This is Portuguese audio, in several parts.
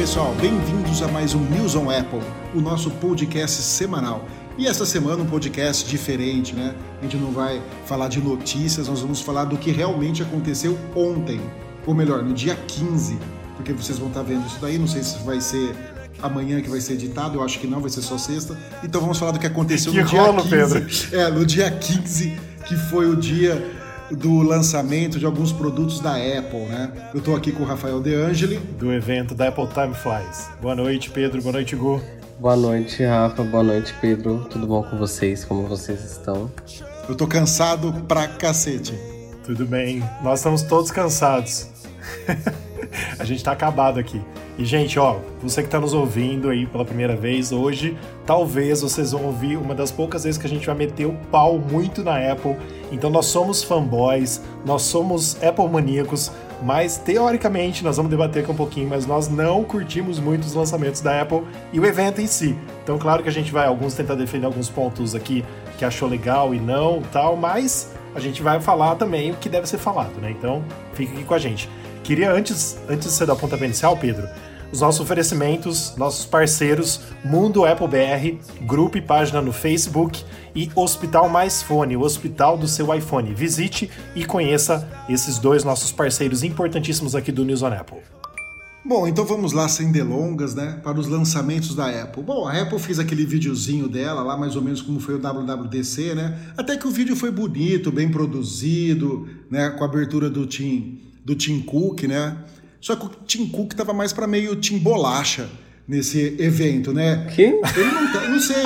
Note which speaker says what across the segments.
Speaker 1: Pessoal, bem-vindos a mais um News on Apple, o nosso podcast semanal. E essa semana um podcast diferente, né? A gente não vai falar de notícias, nós vamos falar do que realmente aconteceu ontem, ou melhor, no dia 15, porque vocês vão estar vendo isso daí, não sei se vai ser amanhã que vai ser editado, eu acho que não, vai ser só sexta. Então vamos falar do que aconteceu
Speaker 2: que
Speaker 1: no dia
Speaker 2: rolo,
Speaker 1: 15.
Speaker 2: Pedro.
Speaker 1: É, no dia 15, que foi o dia do lançamento de alguns produtos da Apple, né? Eu tô aqui com o Rafael De Angeli.
Speaker 2: Do evento da Apple Time Flies. Boa noite, Pedro. Boa noite, Gu.
Speaker 3: Boa noite, Rafa. Boa noite, Pedro. Tudo bom com vocês? Como vocês estão?
Speaker 1: Eu tô cansado pra cacete.
Speaker 2: Tudo bem. Nós estamos todos cansados. a gente tá acabado aqui. E, gente, ó, você que tá nos ouvindo aí pela primeira vez hoje, talvez vocês vão ouvir uma das poucas vezes que a gente vai meter o pau muito na Apple. Então, nós somos fanboys, nós somos Apple maníacos, mas teoricamente nós vamos debater aqui um pouquinho, mas nós não curtimos muito os lançamentos da Apple e o evento em si. Então, claro que a gente vai, alguns tentar defender alguns pontos aqui que achou legal e não, tal, mas a gente vai falar também o que deve ser falado, né? Então, fica aqui com a gente. Queria antes, antes de você dar o pontapé inicial, Pedro, os nossos oferecimentos, nossos parceiros, Mundo Apple BR, grupo e página no Facebook e Hospital Mais Fone, o hospital do seu iPhone. Visite e conheça esses dois nossos parceiros importantíssimos aqui do News on Apple.
Speaker 1: Bom, então vamos lá, sem delongas, né? Para os lançamentos da Apple. Bom, a Apple fez aquele videozinho dela lá, mais ou menos como foi o WWDC, né? Até que o vídeo foi bonito, bem produzido, né? Com a abertura do Tim, do Tim Cook, né? Só que o Tim Cook tava mais para meio Tim Bolacha nesse evento, né?
Speaker 3: Que?
Speaker 1: Ele não, tá, não sei.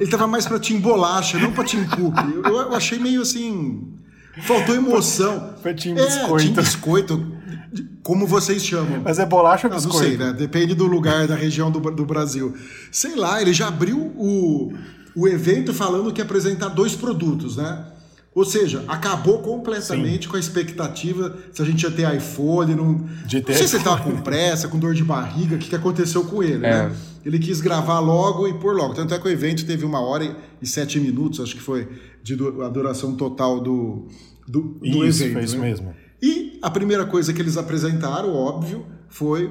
Speaker 1: Ele tava mais para Tim Bolacha, não para Tim Cook. Eu, eu, achei meio assim. Faltou emoção.
Speaker 2: Foi Tim
Speaker 1: é,
Speaker 2: Biscoito.
Speaker 1: Tim Biscoito, como vocês chamam.
Speaker 2: Mas é bolacha ou biscoito?
Speaker 1: não sei, né? Depende do lugar, da região do, do Brasil. Sei lá, ele já abriu o, o evento falando que ia apresentar dois produtos, né? Ou seja, acabou completamente com a expectativa se a gente ia ter iPhone. Não,
Speaker 2: De ter
Speaker 1: não sei se ele estava com pressa, com dor de barriga, o que, que aconteceu com ele,
Speaker 3: É.
Speaker 1: né? Ele quis gravar logo e pôr logo. Tanto é que o evento teve uma hora e sete minutos, acho que foi de a duração total do, do, do
Speaker 2: Isso,
Speaker 1: evento.
Speaker 2: foi isso
Speaker 1: né?
Speaker 2: mesmo.
Speaker 1: E a primeira coisa que eles apresentaram, óbvio, foi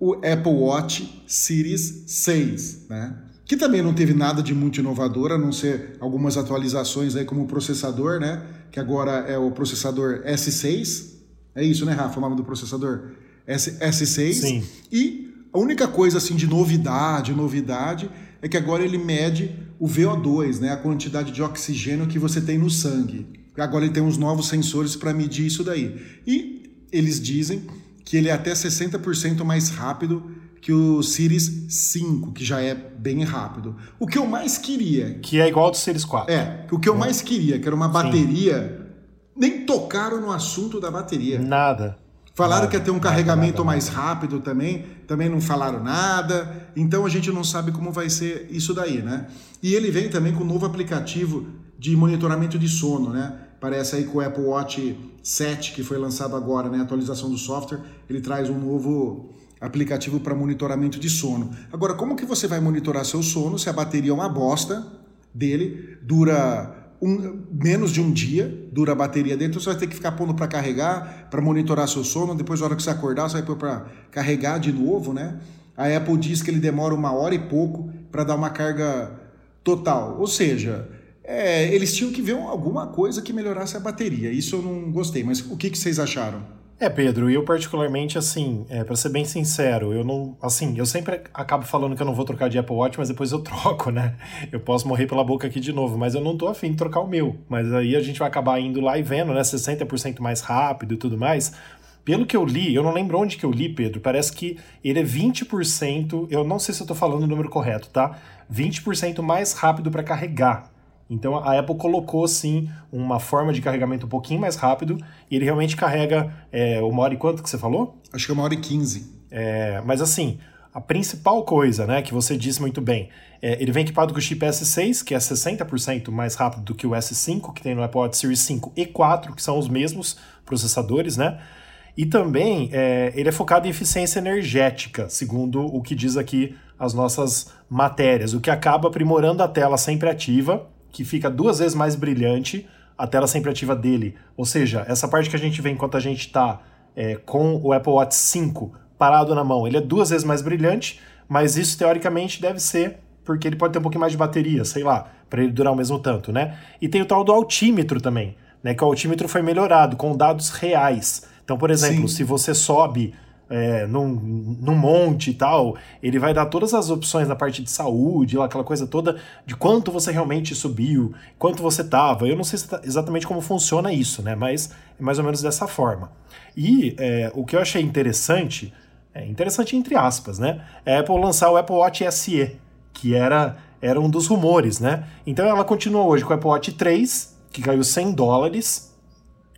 Speaker 1: o Apple Watch Series 6, né? Que também não teve nada de muito inovador, a não ser algumas atualizações aí como o processador, né? Que agora é o processador S6. É isso, né, Rafa? O nome do processador? S, S6.
Speaker 2: Sim.
Speaker 1: E a única coisa assim de novidade, novidade, é que agora ele mede o VO2, né? A quantidade de oxigênio que você tem no sangue. Agora ele tem uns novos sensores para medir isso daí. E eles dizem que ele é até 60% mais rápido que o Series 5, que já é bem rápido. O que eu mais queria,
Speaker 2: Que é igual ao do Series 4.
Speaker 1: é, o que eu mais queria, que era uma bateria, nem tocaram no assunto da bateria.
Speaker 2: Nada.
Speaker 1: Falaram
Speaker 2: Nada,
Speaker 1: que ia ter um
Speaker 2: nada,
Speaker 1: carregamento
Speaker 2: nada,
Speaker 1: mais rápido também, também não falaram nada, então a gente não sabe como vai ser isso daí, né? E ele vem também com um novo aplicativo de monitoramento de sono, né? Parece aí com o Apple Watch 7, que foi lançado agora, né? Atualização do software, ele traz um novo aplicativo para monitoramento de sono. Agora, como que você vai monitorar seu sono se a bateria é uma bosta dele, dura um- menos de um dia, dura a bateria dentro, você vai ter que ficar pondo para carregar, para monitorar seu sono, depois na hora que você acordar, você vai pôr para carregar de novo, né? A Apple diz que ele demora uma hora e pouco para dar uma carga total. Ou seja, é, eles tinham que ver alguma coisa que melhorasse a bateria. Isso eu não gostei, mas o que, que vocês acharam?
Speaker 2: É, Pedro, eu particularmente, assim, é, para ser bem sincero, eu não, assim, eu sempre acabo falando que eu não vou trocar de Apple Watch, mas depois eu troco, né? Eu posso morrer pela boca aqui de novo, mas eu não tô afim de trocar o meu. Mas aí a gente vai acabar indo lá e vendo, né, 60% mais rápido e tudo mais. Pelo que eu li, eu não lembro onde que eu li, Pedro, parece que ele é 20%, eu não sei se eu tô falando o número correto, tá? 20% mais rápido para carregar. Então a Apple colocou sim uma forma de carregamento um pouquinho mais rápido e ele realmente carrega é, uma hora e quanto que você falou?
Speaker 1: Acho que é uma hora e quinze.
Speaker 2: É, mas assim, a principal coisa, né, que você disse muito bem, é, ele vem equipado com o chip S6, que é 60% mais rápido do que o S5, que tem no Apple Watch Series 5 e 4, que são os mesmos processadores, né? E também é, ele é focado em eficiência energética, segundo o que diz aqui as nossas matérias, o que acaba aprimorando a tela sempre ativa, que fica duas vezes mais brilhante, a tela sempre ativa dele. Ou seja, essa parte que a gente vê enquanto a gente está é, com o Apple Watch 5 parado na mão. Ele é duas vezes mais brilhante, mas isso teoricamente deve ser porque ele pode ter um pouquinho mais de bateria, sei lá, para ele durar o mesmo tanto, né? E tem o tal do altímetro também, né? Que o altímetro foi melhorado com dados reais. Então, por exemplo, Sim. se você sobe é, num, num monte e tal, ele vai dar todas as opções na parte de saúde, aquela coisa toda de quanto você realmente subiu, quanto você tava. Eu não sei tá, exatamente como funciona isso, né? Mas é mais ou menos dessa forma. E é, o que eu achei interessante, é interessante entre aspas, né? É a Apple lançar o Apple Watch SE, que era, era um dos rumores, né? Então ela continua hoje com o Apple Watch 3, que caiu 100 dólares,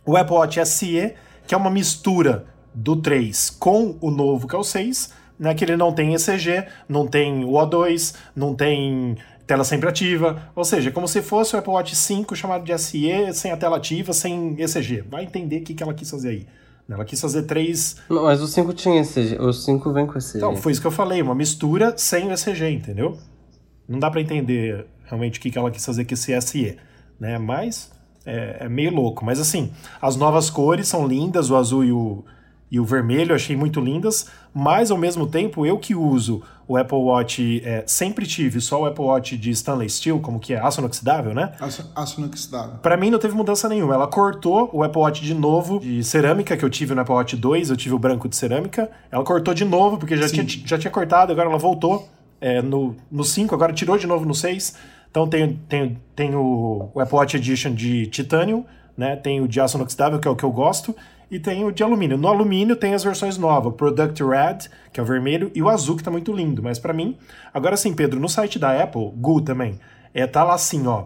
Speaker 2: o Apple Watch SE, que é uma mistura do 3 com o novo, que é o 6, né, que ele não tem ECG, não tem o O2, não tem tela sempre ativa, ou seja, como se fosse o Apple Watch 5 chamado de SE, sem a tela ativa, sem ECG. Vai entender o que, que ela quis fazer aí. Ela quis fazer três.
Speaker 3: Não, mas o 5 tinha ECG, o 5 vem com ECG.
Speaker 2: Então, foi isso que eu falei, uma mistura sem o ECG, entendeu? Não dá para entender realmente o que, que ela quis fazer com esse SE, né? Mas é, é meio louco. Mas assim, as novas cores são lindas, o azul e o, e o vermelho achei muito lindas, mas ao mesmo tempo eu que uso o Apple Watch, é, sempre tive só o Apple Watch de stainless steel, como que é, aço inoxidável, né?
Speaker 1: Aço, aço inoxidável.
Speaker 2: Pra mim não teve mudança nenhuma, ela cortou o Apple Watch de novo de cerâmica, que eu tive no Apple Watch 2, eu tive o branco de cerâmica, ela cortou de novo, porque já, tinha, já tinha cortado, agora ela voltou é, no, no 5, agora tirou de novo no 6, então tem, tem, tem o, o Apple Watch Edition de titânio, né? Tem o de aço inoxidável, que é o que eu gosto, e tem o de alumínio. No alumínio tem as versões novas, Product Red, que é o vermelho, e o azul, que tá muito lindo. Mas para mim, agora sim, Pedro, no site da Apple, Gu também, é, tá lá assim, ó.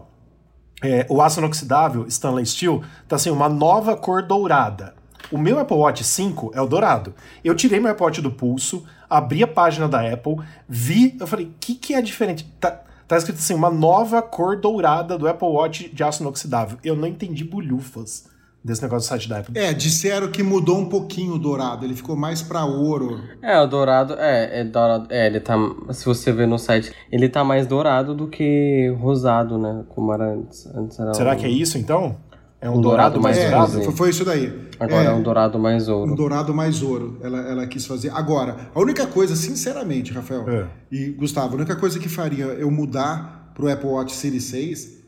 Speaker 2: É, o aço inoxidável, Stainless Steel, tá assim, uma nova cor dourada. O meu Apple Watch 5 é o dourado. Eu tirei meu Apple Watch do pulso, abri a página da Apple, vi, eu falei, o que, que é diferente? Tá, tá escrito assim, uma nova cor dourada do Apple Watch de aço inoxidável. Eu não entendi bolhufas desse negócio do site da Apple.
Speaker 1: É, disseram que mudou um pouquinho o dourado, ele ficou mais para ouro.
Speaker 3: É, o dourado, é, é dourado, é, ele tá, se você ver no site, ele tá mais dourado do que rosado, né, como era antes. antes era
Speaker 2: Será
Speaker 3: um...
Speaker 2: que é isso então? É um, um dourado, dourado, mais é, dourado?
Speaker 1: Foi, foi isso daí.
Speaker 3: Agora é, é, um dourado mais ouro.
Speaker 1: Um dourado mais ouro, ela, ela quis fazer. Agora, a única coisa, sinceramente, Rafael é. e Gustavo, a única coisa que faria eu mudar pro Apple Watch Series 6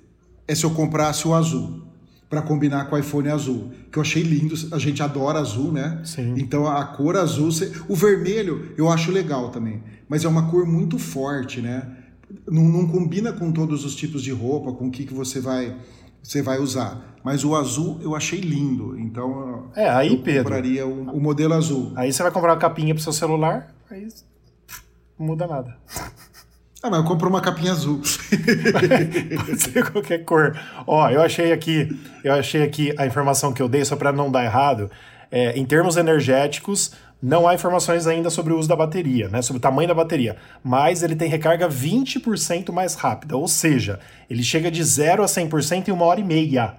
Speaker 1: é se eu comprasse o azul para combinar com o iPhone azul, que eu achei lindo. A gente adora azul, né?
Speaker 2: Sim.
Speaker 1: Então a cor azul, o vermelho eu acho legal também, mas é uma cor muito forte, né? Não, não combina com todos os tipos de roupa, com o que, que você vai você vai usar. Mas o azul eu achei lindo, então
Speaker 2: é, aí,
Speaker 1: eu
Speaker 2: Pedro,
Speaker 1: compraria o, o modelo azul.
Speaker 2: Aí você vai comprar uma capinha pro seu celular, aí não muda nada.
Speaker 1: Ah, mas eu compro uma capinha azul.
Speaker 2: Pode ser qualquer cor. Ó, eu achei aqui, eu achei aqui a informação que eu dei, só para não dar errado. É, em termos energéticos, não há informações ainda sobre o uso da bateria, né? Sobre o tamanho da bateria. Mas ele tem recarga 20% mais rápida. Ou seja, ele chega de 0 a 100% em uma hora e meia.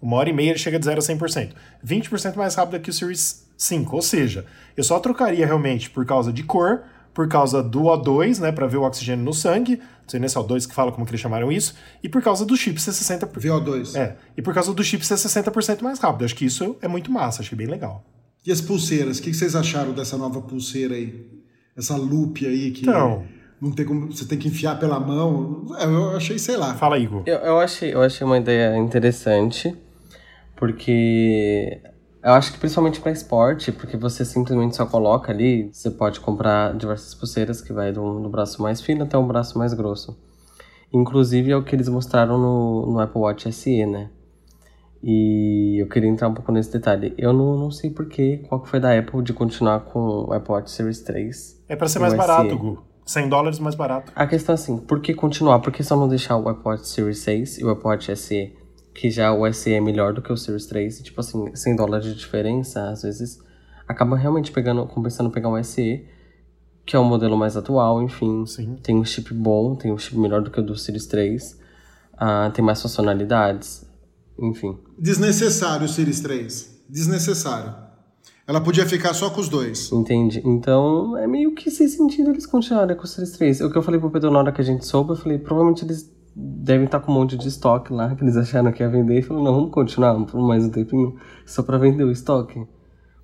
Speaker 2: Uma hora e meia ele chega de 0 a 100%. 20% mais rápido que o Series 5. Ou seja, eu só trocaria realmente por causa de cor por causa do O2, né, para ver o oxigênio no sangue, não sei nem se é O2 que fala como que eles chamaram isso, e por causa do chip ser 60%.
Speaker 1: VO2.
Speaker 2: É, e por causa do chip ser 60% mais rápido. Acho que isso é muito massa, achei bem legal.
Speaker 1: E as pulseiras, o que vocês acharam dessa nova pulseira aí? Essa loop aí que
Speaker 2: então,
Speaker 1: não tem como, você tem que enfiar pela mão. É, eu achei, sei lá.
Speaker 2: Fala, Igor.
Speaker 3: Eu, eu, achei, eu achei uma ideia interessante, porque eu acho que principalmente para esporte, porque você simplesmente só coloca ali, você pode comprar diversas pulseiras que vai do, do braço mais fino até um braço mais grosso. Inclusive é o que eles mostraram no, no Apple Watch SE, né? E eu queria entrar um pouco nesse detalhe. Eu não, não sei porquê, qual que foi da Apple de continuar com o Apple Watch Series 3.
Speaker 2: É para ser mais barato, Gu. 100 dólares mais barato.
Speaker 3: A questão é assim, por que continuar? Por que só não deixar o Apple Watch Series 6 e o Apple Watch SE que já o SE é melhor do que o Series 3, e, tipo assim, 100 dólares de diferença, às vezes acaba realmente pegando, compensando pegar um SE, que é o modelo mais atual, enfim.
Speaker 2: Sim.
Speaker 3: Tem um chip bom, tem um chip melhor do que o do Series 3, uh, ah, tem mais funcionalidades, enfim.
Speaker 1: Desnecessário o Series 3. Desnecessário. Ela podia ficar só com os dois.
Speaker 3: Entendi. Então, é meio que sem sentido eles continuarem com o Series 3. O que eu falei pro Pedro na hora que a gente soube, eu falei, provavelmente eles devem estar com um monte de estoque lá que eles acharam que ia vender e falaram, não, vamos continuar por mais um tempinho só para vender o estoque.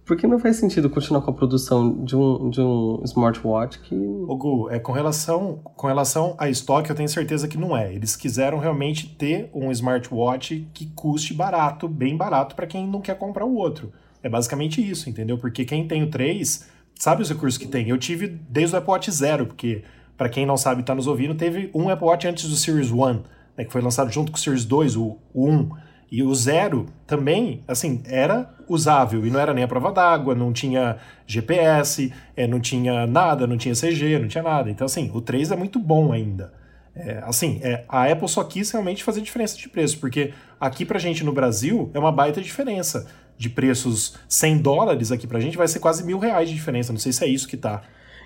Speaker 3: Porque não faz sentido continuar com a produção de um, de um smartwatch que.
Speaker 2: O Gu, é, com, relação, com relação a estoque, eu tenho certeza que não é. Eles quiseram realmente ter um smartwatch que custe barato, bem barato, para quem não quer comprar o outro. É basicamente isso, entendeu? Porque quem tem o 3 sabe os recursos que tem. Eu tive desde o Apple Watch Zero, porque, para quem não sabe, está nos ouvindo, teve um Apple Watch antes do Series 1, né, que foi lançado junto com o Series 2, o, o 1. E o Zero também, assim, era usável e não era nem a prova d'água, não tinha GPS, é, não tinha nada, não tinha CG, não tinha nada. Então, assim, o 3 é muito bom ainda. É, assim, é, a Apple só quis realmente fazer diferença de preço, porque aqui pra gente no Brasil é uma baita diferença de preços 100 dólares aqui pra gente vai ser quase mil reais de diferença. Não sei se é isso que tá.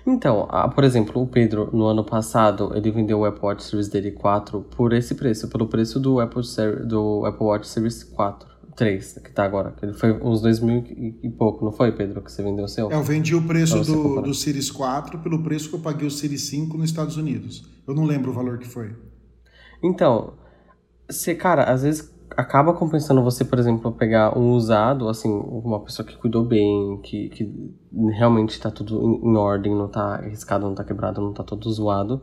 Speaker 3: Então, por exemplo, o Pedro, no ano passado, ele vendeu o Apple Watch Series dele 4 por esse preço, pelo preço do Apple, do Apple Watch Series 4. 3, que tá agora. Ele foi uns 2 mil e pouco, não foi, Pedro, que você vendeu o seu?
Speaker 1: Eu vendi o preço do, do Series 4 pelo preço que eu paguei o Series 5 nos Estados Unidos. Eu não lembro o valor que foi.
Speaker 3: Então, você, cara, às vezes acaba compensando você, por exemplo, pegar um usado, assim, uma pessoa que cuidou bem, que, que realmente tá tudo em, em ordem, não tá arriscado, não tá quebrado, não tá todo zoado,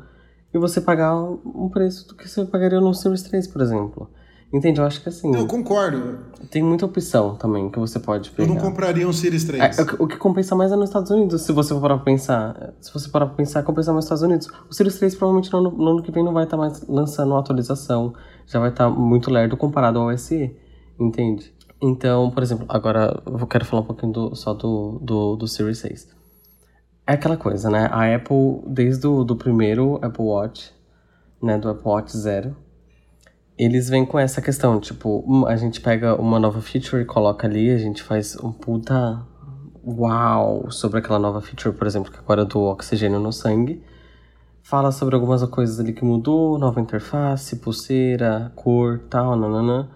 Speaker 3: e você pagar um preço do que você pagaria no Series 3, por exemplo. Entende? Eu acho que assim.
Speaker 1: Eu concordo.
Speaker 3: Tem muita opção também que você pode pegar.
Speaker 1: Eu não compraria um Series 3.
Speaker 3: É, o que compensa mais é nos Estados Unidos, se você for parar pra pensar. Se você parar pra pensar, compensa mais nos Estados Unidos. O Series 3 provavelmente no, no ano que vem não vai estar tá mais lançando uma atualização. Já vai estar tá muito lerdo comparado ao SE. Entende? Então, por exemplo, agora eu quero falar um pouquinho do, só do, do, do Series 6. É aquela coisa, né? A Apple, desde o do primeiro Apple Watch, né? Do Apple Watch Zero eles vêm com essa questão, tipo, a gente pega uma nova feature e coloca ali, a gente faz um puta uau sobre aquela nova feature, por exemplo, que agora é do oxigênio no sangue. Fala sobre algumas coisas ali que mudou, nova interface, pulseira, cor, tal, nanana.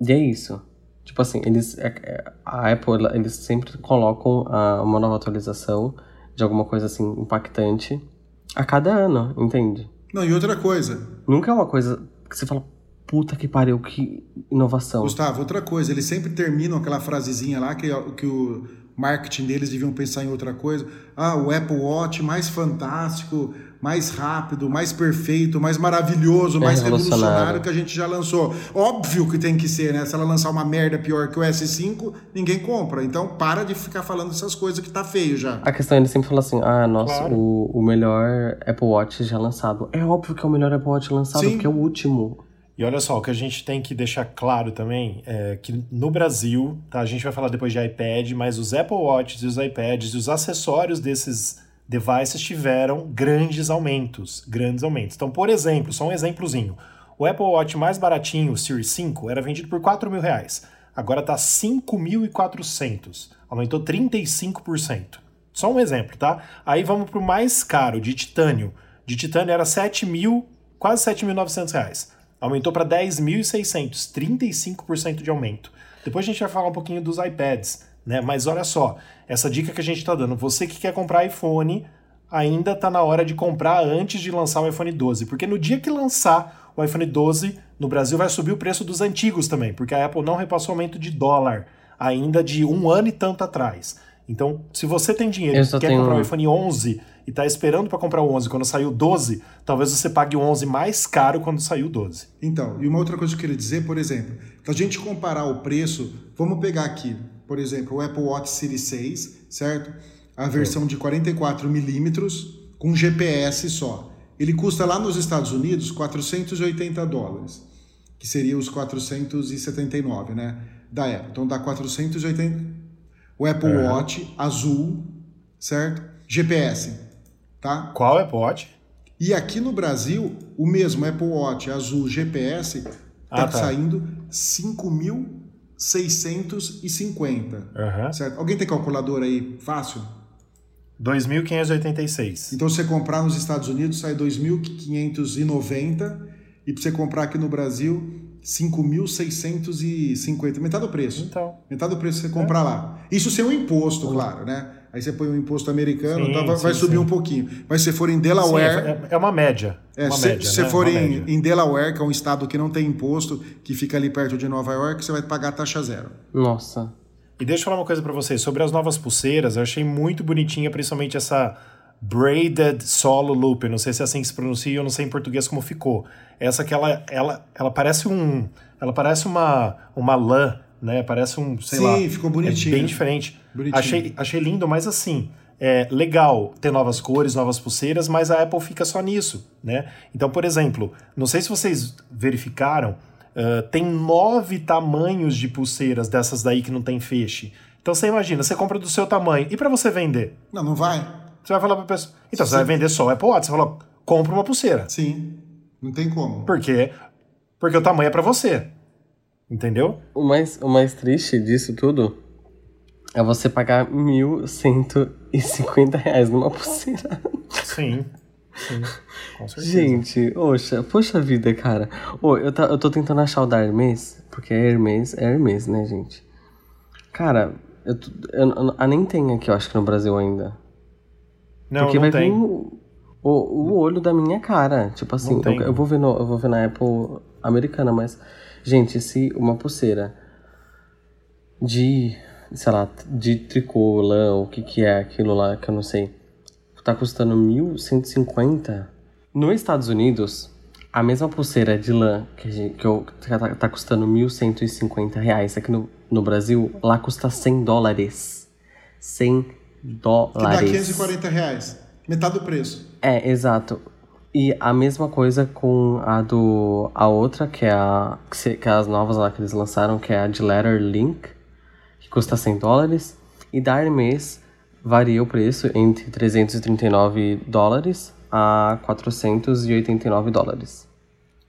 Speaker 3: E é isso. Tipo assim, eles, é, é, a Apple, eles sempre colocam uma nova atualização de alguma coisa assim impactante a cada ano, entende?
Speaker 1: Não, e outra coisa.
Speaker 3: Nunca é uma coisa que você fala, Puta que pariu, que inovação.
Speaker 1: Gustavo, outra coisa, eles sempre terminam aquela frasezinha lá que, que o marketing deles deviam pensar em outra coisa. Ah, o Apple Watch mais fantástico, mais rápido, mais perfeito, mais maravilhoso, é mais revolucionário. revolucionário que a gente já lançou. Óbvio que tem que ser, né? Se ela lançar uma merda pior que o S5, ninguém compra. Então para de ficar falando essas coisas que tá feio já.
Speaker 3: A questão é ele sempre fala assim: ah, nossa, claro. o, o melhor Apple Watch já lançado. É óbvio que é o melhor Apple Watch lançado, Sim. porque é o último.
Speaker 2: E olha só, o que a gente tem que deixar claro também é que no Brasil, tá? A gente vai falar depois de iPad, mas os Apple Watches e os iPads e os acessórios desses devices tiveram grandes aumentos, grandes aumentos. Então, por exemplo, só um exemplozinho. O Apple Watch mais baratinho, o Series 5, era vendido por 4 mil reais. Agora está 5.400. Aumentou 35%. Só um exemplo, tá? Aí vamos para o mais caro, de titânio. De titânio era 7 mil, quase 7.900 reais aumentou para 10.600, 35% de aumento. Depois a gente vai falar um pouquinho dos iPads, né? Mas olha só, essa dica que a gente está dando, você que quer comprar iPhone, ainda está na hora de comprar antes de lançar o iPhone 12, porque no dia que lançar o iPhone 12, no Brasil vai subir o preço dos antigos também, porque a Apple não repassou aumento de dólar ainda de um ano e tanto atrás. Então, se você tem dinheiro e quer comprar o iPhone 11 e está esperando para comprar o 11 quando saiu o 12, talvez você pague o 11 mais caro quando saiu o 12.
Speaker 1: Então, e uma outra coisa que eu queria dizer, por exemplo, para a gente comparar o preço, vamos pegar aqui, por exemplo, o Apple Watch Series 6, certo? A versão de 44 milímetros com GPS só. Ele custa lá nos Estados Unidos 480 dólares, que seria os 479, né? Da Apple. Então dá 480. O Apple é. Watch azul, certo? GPS tá?
Speaker 2: Qual Apple Watch?
Speaker 1: E aqui no Brasil, o mesmo Apple Watch azul GPS tá, ah, tá. saindo 5.650. Uhum. Certo? Alguém tem calculadora aí fácil?
Speaker 2: 2.586.
Speaker 1: Então, você comprar nos Estados Unidos sai 2.590 e para você comprar aqui no Brasil 5.650, metade do preço.
Speaker 2: Então.
Speaker 1: Metade do preço você comprar é. lá. Isso sem o imposto, claro, né? Aí você põe o um imposto americano, sim, tá, vai sim, subir sim. um pouquinho. Mas se for em Delaware.
Speaker 2: É, é uma média.
Speaker 1: É,
Speaker 2: uma
Speaker 1: se,
Speaker 2: média,
Speaker 1: se
Speaker 2: né?
Speaker 1: for em, em, Delaware, que é um estado que não tem imposto, que fica ali perto de Nova York, você vai pagar taxa zero.
Speaker 3: Nossa.
Speaker 2: E deixa eu falar uma coisa para vocês sobre as novas pulseiras. Eu achei muito bonitinha, principalmente essa braided solo loop. Eu não sei se é assim que se pronuncia, eu não sei em português como ficou. Essa que ela, ela, ela parece um, ela parece uma, uma lã, né? Parece um, sei
Speaker 1: Sim,
Speaker 2: lá.
Speaker 1: ficou bonitinho.
Speaker 2: É bem diferente.
Speaker 1: Bonitinho.
Speaker 2: Achei, achei lindo, mas assim, é legal ter novas cores, novas pulseiras, mas a Apple fica só nisso, né? Então, por exemplo, não sei se vocês verificaram, uh, tem nove tamanhos de pulseiras dessas daí que não tem feixe. Então você imagina, você compra do seu tamanho e para você vender,
Speaker 1: Não, não vai.
Speaker 2: você vai falar para pessoa, então
Speaker 1: Sim.
Speaker 2: você vai vender só o Apple Watch, você fala, compra uma pulseira,
Speaker 1: Sim. Não tem como.
Speaker 2: por quê? Porque o tamanho é para você, entendeu?
Speaker 3: O mais, o mais triste disso tudo é você pagar 1.150 reais numa pulseira.
Speaker 2: Sim, sim, com certeza.
Speaker 3: Gente, oxa, poxa vida, cara. Ô, eu, tá, eu tô tentando achar o da Hermes, porque é Hermes, é Hermes, né, gente? Cara, eu, tô- eu, eu- a nem tem aqui, eu acho que no Brasil ainda.
Speaker 2: não,
Speaker 3: porque
Speaker 2: não
Speaker 3: vai
Speaker 2: tem.
Speaker 3: vir o, o, o olho da minha cara. Tipo assim, eu, eu vou ver no, eu vou ver na Apple americana, mas. Gente, se uma pulseira de. Sei lá, de tricô, lã, o que que é aquilo lá que eu não sei. Tá custando 1.150. Nos Estados Unidos, a mesma pulseira de lã que, que, eu, que tá, tá custando 1.150 reais aqui no, no Brasil, lá custa 100 dólares. 100
Speaker 1: Que
Speaker 3: dólares.
Speaker 1: dá 540 reais. Metade do preço.
Speaker 3: É, exato. E a mesma coisa com a do. A outra, que é a. Que, se- que é as novas lá que eles lançaram, que é a de Letter Link, que custa 100 dólares. E da Hermes varia o preço entre 339 dólares a 489 dólares.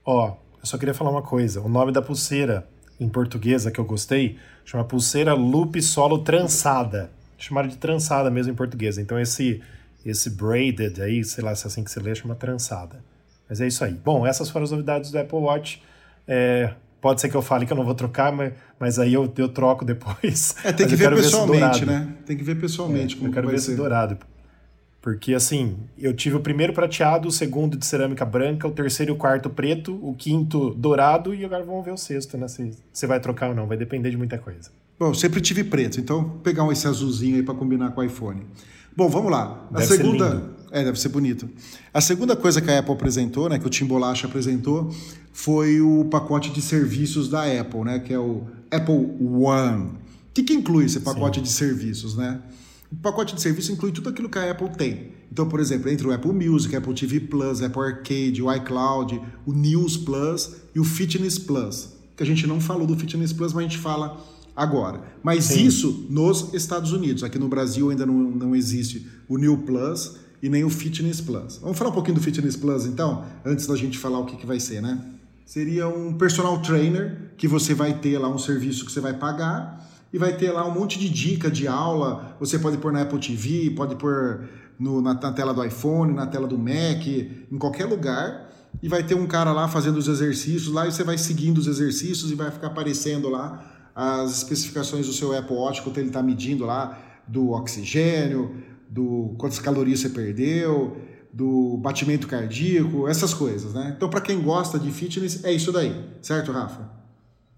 Speaker 2: Ó, eu só queria falar uma coisa. O nome da pulseira em portuguesa que eu gostei chama pulseira loop solo trançada. Chamaram de trançada mesmo em português. Então esse esse braided aí, sei lá se é assim que se lê, chama trançada. Mas é isso aí. Bom, essas foram as novidades do Apple Watch. É, pode ser que eu fale que eu não vou trocar, mas, mas aí eu, eu troco depois.
Speaker 1: É, tem que ver
Speaker 2: esse
Speaker 1: pessoalmente,
Speaker 2: dourado.
Speaker 1: né? Tem que ver pessoalmente como
Speaker 2: Eu quero ver esse
Speaker 1: ser.
Speaker 2: dourado. Porque assim, eu tive o primeiro prateado, o segundo de cerâmica branca, o terceiro e o quarto preto, o quinto dourado e agora vamos ver o sexto, né? Se você vai trocar ou não, vai depender de muita coisa.
Speaker 1: Bom, eu sempre tive preto, então vou pegar um esse azulzinho aí para combinar com o iPhone. Bom, vamos lá. A
Speaker 2: Deve
Speaker 1: segunda. É, deve ser bonito. A segunda coisa que a Apple apresentou, né, que o Tim Bolacha apresentou, foi o pacote de serviços da Apple, né, que é o Apple One. O que, que inclui esse pacote de serviços, né? O pacote de serviço inclui tudo aquilo que a Apple tem. Então, por exemplo, entre o Apple Music, Apple TV Plus, Apple Arcade, o iCloud, o News Plus e o Fitness Plus. Que a gente não falou do Fitness Plus, mas a gente fala agora. Mas
Speaker 2: Sim.
Speaker 1: isso nos Estados Unidos. Aqui no Brasil ainda não, não existe o New Plus e nem o Fitness Plus. Vamos falar um pouquinho do Fitness Plus, então, antes da gente falar o que, que vai ser, né? Seria um personal trainer que você vai ter lá um serviço que você vai pagar e vai ter lá um monte de dica de aula. Você pode pôr na Apple TV, pode pôr no- na, na tela do iPhone, na tela do Mac, em qualquer lugar. E vai ter um cara lá fazendo os exercícios lá e você vai seguindo os exercícios e vai ficar aparecendo lá as especificações do seu Apple Watch, quanto ele está medindo lá do oxigênio, do quantas calorias você perdeu, do batimento cardíaco, essas coisas, né? Então, para quem gosta de fitness, é isso daí, certo, Rafa?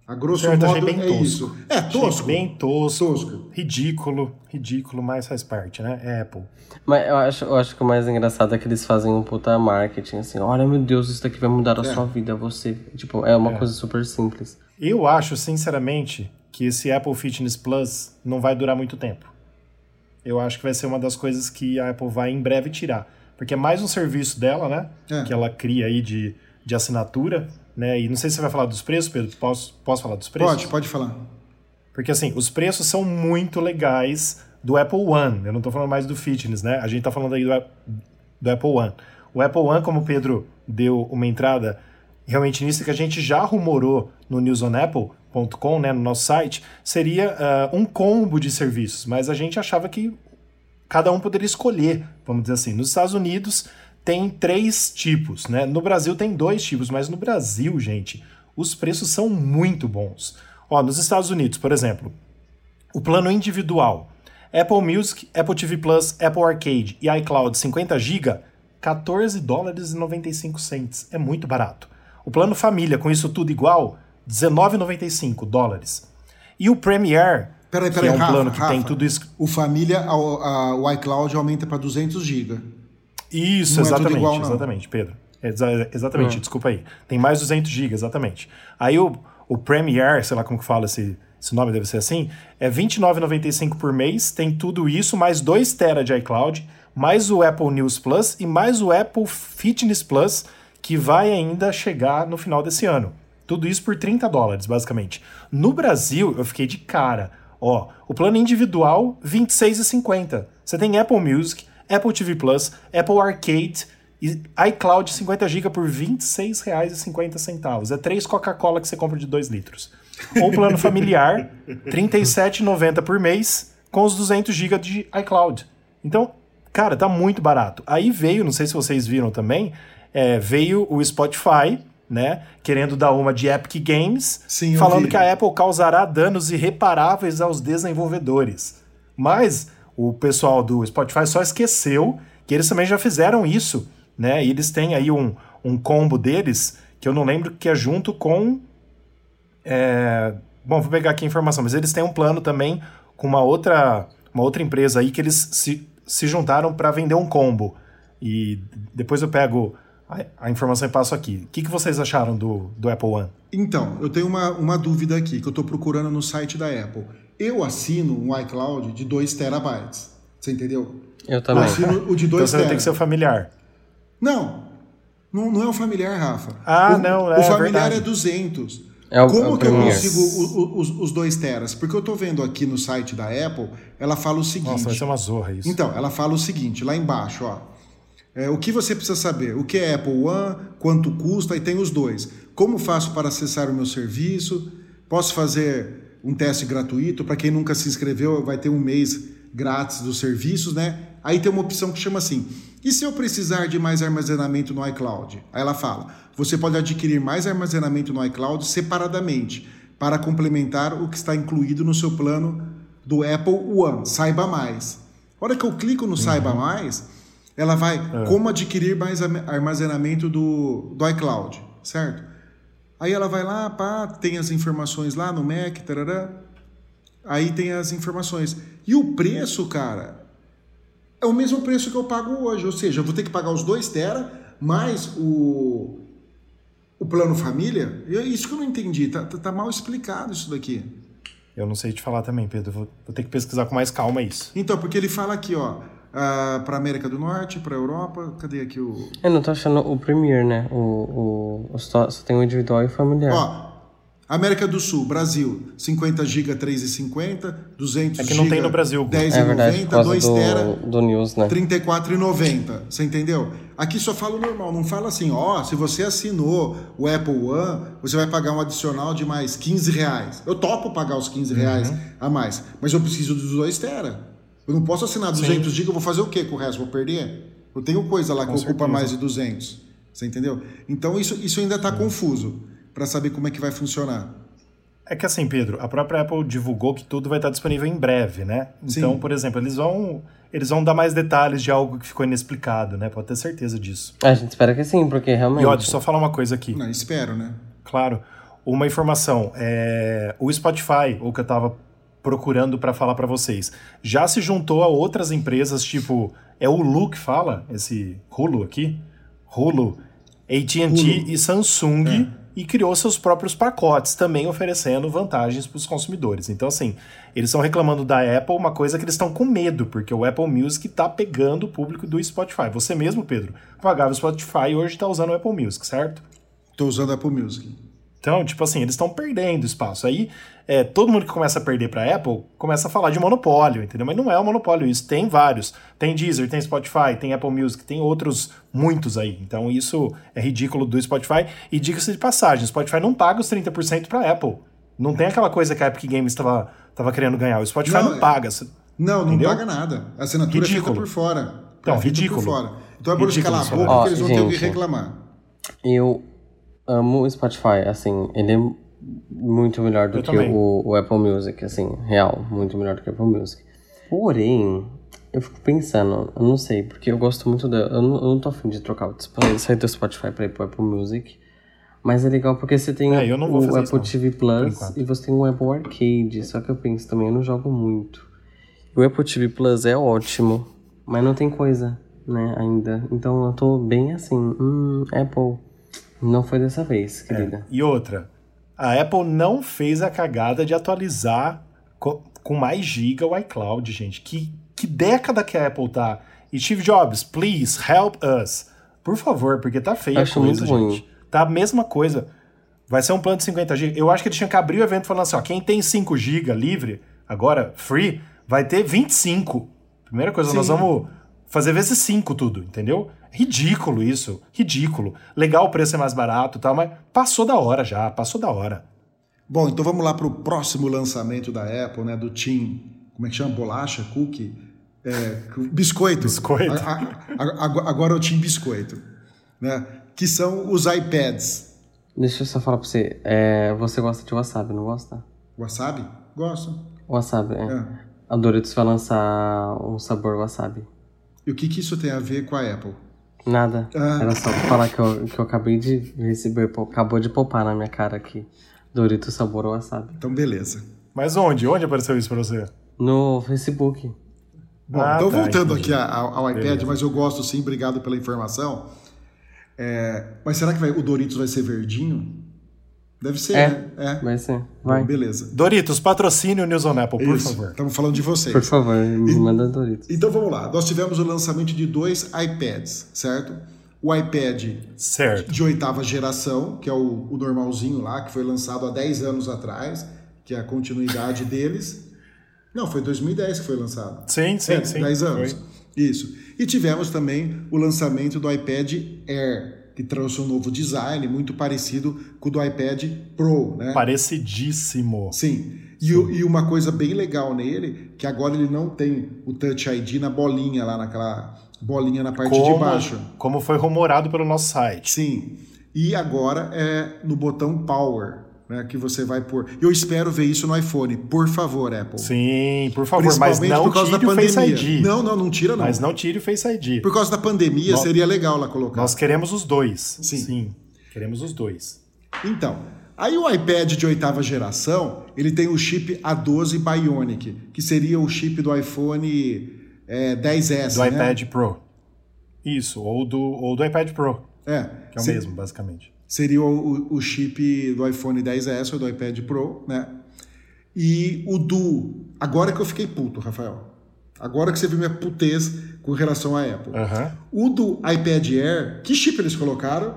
Speaker 1: A grosso
Speaker 2: Certo, achei
Speaker 1: modo
Speaker 2: bem
Speaker 1: é
Speaker 2: tosco.
Speaker 1: isso. É
Speaker 2: Achei
Speaker 1: tosco.
Speaker 2: Bem tosco,
Speaker 1: Tosco.
Speaker 2: ridículo, ridículo, mas faz parte, né? É Apple.
Speaker 3: Mas eu acho, eu acho que o mais engraçado é que eles fazem um puta marketing, assim, olha meu Deus, isso daqui vai mudar a
Speaker 1: É.
Speaker 3: sua vida, você. Tipo, é uma coisa super simples.
Speaker 2: Eu acho, sinceramente, que esse Apple Fitness Plus não vai durar muito tempo. Eu acho que vai ser uma das coisas que a Apple vai em breve tirar. Porque é mais um serviço dela, né?
Speaker 1: É.
Speaker 2: Que ela cria aí de, de assinatura, né? E não sei se você vai falar dos preços, Pedro. Posso, posso falar dos preços?
Speaker 1: Pode, pode falar.
Speaker 2: Porque assim, os preços são muito legais do Apple One. Eu não tô falando mais do Fitness, né? A gente tá falando aí do, do Apple One. O Apple One, como o Pedro deu uma entrada realmente nisso, que a gente já rumorou no newsonapple.com, né, no nosso site, seria ah, um combo de serviços. Mas a gente achava que cada um poderia escolher, vamos dizer assim. Nos Estados Unidos tem três tipos, né? No Brasil tem dois tipos, mas no Brasil, gente, os preços são muito bons. Ó, nos Estados Unidos, por exemplo, o plano individual, Apple Music, Apple TV Plus, Apple Arcade e iCloud 50 GB, 14 dólares e 95 cents. É muito barato. O plano família, com isso tudo igual, 19,95 dólares. E o Premier
Speaker 1: Peraí, peraí,
Speaker 2: que é um
Speaker 1: Rafa,
Speaker 2: plano que
Speaker 1: Rafa,
Speaker 2: tem tudo isso.
Speaker 1: O Família, a- a- o iCloud aumenta para 200 GB.
Speaker 2: Isso,
Speaker 1: Não é tudo
Speaker 2: exatamente,
Speaker 1: igual, não.
Speaker 2: exatamente, Pedro. Exa- exatamente, desculpa aí. Tem mais 200 GB, exatamente. Aí o, o Premiere, sei lá como que fala esse, esse nome, deve ser assim, é R$ 29,95 por mês, tem tudo isso, mais 2 TB de iCloud, mais o Apple News Plus e mais o Apple Fitness Plus, que vai ainda chegar no final desse ano. Tudo isso por 30 dólares, basicamente. No Brasil, eu fiquei de cara. Ó, o plano individual, R$ 26,50. Você tem Apple Music, Apple TV Plus, Apple Arcade e iCloud 50 GB por R$ 26,50. É três Coca-Cola que você compra de 2 litros. Ou o plano familiar, R$ 37,90 por mês, com os 200 GB de iCloud. Então, cara, tá muito barato. Aí veio, não sei se vocês viram também, é, veio o Spotify, né? Querendo dar uma de Epic Games,
Speaker 1: Sim,
Speaker 2: falando
Speaker 1: vi.
Speaker 2: que a Apple causará danos irreparáveis aos desenvolvedores. Mas o pessoal do Spotify só esqueceu que eles também já fizeram isso, né? E eles têm aí um, um combo deles, que eu não lembro que é junto com. é, Bom, vou pegar aqui a informação, mas eles têm um plano também com uma outra, uma outra empresa aí que eles se, se juntaram para vender um combo. E depois eu pego a, a informação e passo aqui. O que, que vocês acharam do, do Apple One?
Speaker 1: Então, eu tenho uma, uma dúvida aqui que eu estou procurando no site da Apple. Eu assino um iCloud de 2 terabytes. Você entendeu?
Speaker 3: Eu
Speaker 1: Eu
Speaker 3: também.
Speaker 1: assino o de
Speaker 2: Então
Speaker 1: 2
Speaker 2: você vai ter
Speaker 1: terabytes.
Speaker 2: que ser o familiar.
Speaker 1: Não, não, não é o familiar, Rafa.
Speaker 2: Ah,
Speaker 1: o,
Speaker 2: não,
Speaker 1: O
Speaker 2: é
Speaker 1: familiar
Speaker 2: verdade.
Speaker 1: é 200.
Speaker 3: É o-
Speaker 1: Como
Speaker 3: é o
Speaker 1: que eu consigo o- o- os, os 2 teras? Porque eu estou vendo aqui no site da Apple, ela fala o seguinte.
Speaker 2: Nossa, vai ser uma zorra isso.
Speaker 1: Então, ela fala o seguinte, lá embaixo, ó. É, o que você precisa saber? O que é Apple One? Quanto custa? E tem os dois. Como faço para acessar o meu serviço? Posso fazer um teste gratuito? Para quem nunca se inscreveu, vai ter um mês grátis dos serviços, né? Aí tem uma opção que chama assim: e se eu precisar de mais armazenamento no iCloud? Aí ela fala: você pode adquirir mais armazenamento no iCloud separadamente para complementar o que está incluído no seu plano do Apple One. Saiba mais. A hora que eu clico no Saiba Mais, ela vai como adquirir mais am- armazenamento do, do iCloud, certo? Aí ela vai lá, pá, tem as informações lá no Mac, tarará. Aí tem as informações. E o preço, cara, é o mesmo preço que eu pago hoje. Ou seja, eu vou ter que pagar os 2 tera mais o, o plano família. Eu- Isso que eu não entendi. Tá, tá, tá mal explicado isso daqui.
Speaker 2: Eu não sei te falar também, Pedro. Vou, vou ter que pesquisar com mais calma isso.
Speaker 1: Então, porque ele fala aqui, ó, para América do Norte, para Europa. Cadê aqui o.
Speaker 3: Eu não tô achando o Premier, né? O, o, o só, só tem o individual e o familiar.
Speaker 1: Ó, América do Sul, Brasil, 50 GB 3,50, 200
Speaker 2: É que não tem
Speaker 1: giga,
Speaker 2: no Brasil, Gu.
Speaker 3: é verdade,
Speaker 1: 10,90,
Speaker 3: por causa
Speaker 1: 2
Speaker 3: do,
Speaker 1: tera,
Speaker 3: do News, né?
Speaker 1: 34,90. Você entendeu? Aqui só fala o normal, não fala assim, ó, se você assinou o Apple One, você vai pagar um adicional de mais 15 reais. Eu topo pagar os 15 reais
Speaker 2: Uhum.
Speaker 1: a mais, mas eu preciso dos 2 tera. Eu não posso assinar 200 GB, eu vou fazer o quê com o resto? Vou perder? Eu tenho coisa lá que
Speaker 2: Com
Speaker 1: ocupa
Speaker 2: certeza.
Speaker 1: mais de 200. Você entendeu? Então isso, isso ainda está confuso para saber como é que vai funcionar.
Speaker 2: É que assim, Pedro, a própria Apple divulgou que tudo vai estar disponível em breve, né? Então,
Speaker 1: Sim.
Speaker 2: por exemplo, eles vão eles vão dar mais detalhes de algo que ficou inexplicado, né? Pode ter certeza disso.
Speaker 3: A gente espera que sim, porque realmente.
Speaker 2: E ó, deixa eu só falar uma coisa aqui.
Speaker 1: Não, espero, né?
Speaker 2: Claro. Uma informação. É... O Spotify, o que eu tava procurando para falar para vocês, já se juntou a outras empresas, tipo, é o Hulu que fala, esse Hulu aqui? Hulu, AT&T e Samsung
Speaker 1: É.
Speaker 2: e criou seus próprios pacotes, também oferecendo vantagens para os consumidores. Então, assim, eles estão reclamando da Apple uma coisa que eles estão com medo, porque o Apple Music está pegando o público do Spotify. Você mesmo, Pedro, pagava o Spotify e hoje está usando o Apple Music, certo?
Speaker 1: Tô usando Apple Music.
Speaker 2: Então, tipo assim, eles estão perdendo espaço. Aí, é, todo mundo que começa a perder para Apple começa a falar de monopólio, entendeu? Mas não é um monopólio isso. Tem vários. Tem Deezer, tem Spotify, tem Apple Music, tem outros muitos aí. Então, isso é ridículo do Spotify. E diga-se de passagem, o Spotify não paga os 30% para Apple. Não tem aquela coisa que a Epic Games estava tava querendo ganhar. O Spotify
Speaker 1: Não,
Speaker 2: não,
Speaker 1: é-
Speaker 2: paga.
Speaker 1: Não, não
Speaker 2: Entendeu?
Speaker 1: paga nada. A assinatura é
Speaker 2: Ridículo.
Speaker 1: feita por fora.
Speaker 2: Então,
Speaker 1: é
Speaker 2: ridículo.
Speaker 1: por fora. Então é
Speaker 2: Ridículo
Speaker 1: calar a
Speaker 2: isso,
Speaker 1: boca
Speaker 2: né?
Speaker 1: porque eles vão ter o que reclamar.
Speaker 3: Eu amo o Spotify, assim, ele é muito melhor do
Speaker 2: Eu
Speaker 3: que o, o Apple Music, assim, real, muito melhor do que o Apple Music. Porém, eu fico pensando, eu não sei, porque eu gosto muito da. Eu não, eu não tô afim de trocar, o- sair do Spotify pra ir pro Apple Music. Mas é legal porque você tem
Speaker 2: É,
Speaker 3: o Apple TV Plus e você tem o Apple Arcade. Só que eu penso também, eu não jogo muito. O Apple TV Plus é ótimo, mas não tem coisa, né, ainda. Então eu tô bem assim, hum, Apple, não foi dessa vez, querida.
Speaker 2: E outra, a Apple não fez a cagada de atualizar co- com mais giga o iCloud, gente. Que, que década que a Apple tá? E Steve Jobs, please help us. Por favor, porque tá feia a
Speaker 3: Acho
Speaker 2: coisa,
Speaker 3: muito ruim.
Speaker 2: gente. Tá a mesma coisa. Vai ser um plano de 50 GB. Eu acho que eles tinham que abrir o evento falando assim, ó, quem tem 5 GB livre, agora free, vai ter 25. Primeira coisa, nós
Speaker 1: Sim.
Speaker 2: vamos fazer vezes 5 tudo, entendeu? Ridículo isso, ridículo. Legal o preço é mais barato e tal, mas passou da hora já, passou da hora.
Speaker 1: Bom, então vamos lá para o próximo lançamento da Apple, né? Do Team. Como é que chama? Bolacha? Cookie? É, biscoito.
Speaker 2: Biscoito.
Speaker 1: A- a- a- agora agora é o Team Biscoito. Né? Que são os iPads.
Speaker 3: Deixa eu só falar pra você, é, você gosta de wasabi, não gosta?
Speaker 1: Wasabi? Gosto.
Speaker 3: Wasabi, é.
Speaker 1: É.
Speaker 3: A Doritos vai lançar um sabor wasabi.
Speaker 1: E o que, que isso tem a ver com a Apple?
Speaker 3: Nada.
Speaker 1: Ah.
Speaker 3: Era só pra falar que eu, que eu acabei de receber, acabou de poupar na minha cara aqui. Doritos sabor wasabi.
Speaker 1: Então, beleza.
Speaker 2: Mas onde? Onde apareceu isso pra você?
Speaker 3: No Facebook.
Speaker 1: Bom,
Speaker 2: Ah,
Speaker 1: então
Speaker 2: tá,
Speaker 1: voltando
Speaker 2: entendi.
Speaker 1: aqui ao, ao iPad,
Speaker 2: Beleza.
Speaker 1: mas eu gosto sim, obrigado pela informação. É, mas será que vai- o Doritos vai ser verdinho? Deve ser,
Speaker 3: É.
Speaker 1: né? É.
Speaker 3: Vai ser. Vai.
Speaker 1: Bom, beleza.
Speaker 2: Doritos, patrocine o News on Apple, por
Speaker 1: Isso.
Speaker 2: favor.
Speaker 1: Estamos falando de vocês.
Speaker 3: Por favor, me manda Doritos.
Speaker 1: Então vamos lá. Nós tivemos o lançamento de dois iPads, certo? O iPad
Speaker 2: Certo.
Speaker 1: de oitava geração, que é o, o normalzinho lá, que foi lançado há 10 anos atrás, que é a continuidade deles. Não, foi 2010 que foi lançado.
Speaker 2: Sim, sim,
Speaker 1: É,
Speaker 2: sim.
Speaker 1: 10 anos.
Speaker 2: Foi.
Speaker 1: Isso. E tivemos também o lançamento do iPad Air, que trouxe um novo design muito parecido com o do iPad Pro, né?
Speaker 2: Parecidíssimo.
Speaker 1: Sim. E, e uma coisa bem legal nele, que agora ele não tem o Touch ID na bolinha lá, naquela bolinha na parte de baixo.
Speaker 2: como foi rumorado pelo nosso site.
Speaker 1: Sim. E agora é no botão Power, né? Que você vai pôr. Eu espero ver isso no iPhone. Por favor, Apple.
Speaker 2: Sim, por favor, mas não
Speaker 1: por causa da
Speaker 2: tire o Face
Speaker 1: pandemia.
Speaker 2: ID.
Speaker 1: Não, não, não tira não.
Speaker 2: Mas não tire o Face ID.
Speaker 1: Por causa da pandemia,
Speaker 2: Nós-
Speaker 1: seria legal lá colocar.
Speaker 2: Nós queremos os dois.
Speaker 1: Sim.
Speaker 2: queremos os dois.
Speaker 1: Então, aí o iPad de oitava geração, ele tem o chip A12 Bionic, que seria o chip do iPhone é, 10S,
Speaker 2: Do
Speaker 1: né?
Speaker 2: iPad Pro. Isso, ou do, ou do iPad Pro,
Speaker 1: É,
Speaker 2: que é o
Speaker 1: se-
Speaker 2: mesmo, basicamente.
Speaker 1: Seria o, o- o chip do iPhone 10S ou do iPad Pro, né? E o do... Agora que eu fiquei puto, Rafael. Agora que você viu minha putez com relação à Apple.
Speaker 2: Aham.
Speaker 1: O do iPad Air, que chip eles colocaram?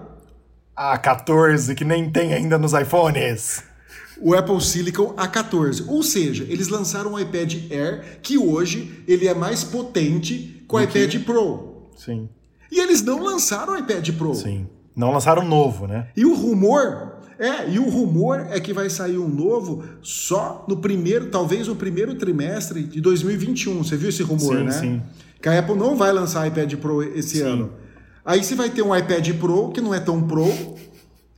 Speaker 2: Ah, 14, que nem tem ainda nos iPhones.
Speaker 1: o Apple Silicon A14. Ou seja, eles lançaram um iPad Air que hoje ele é mais potente que o iPad Pro.
Speaker 2: Sim,
Speaker 1: E eles não lançaram o iPad Pro.
Speaker 2: sim. Não lançaram novo, né?
Speaker 1: E o rumor é, e o rumor é que vai sair um novo só no primeiro, talvez no primeiro trimestre de 2021. Você viu esse rumor,
Speaker 2: Sim,
Speaker 1: né?
Speaker 2: sim.
Speaker 1: Que a Apple não vai lançar iPad Pro esse ano. Aí você vai ter um iPad Pro que não é tão Pro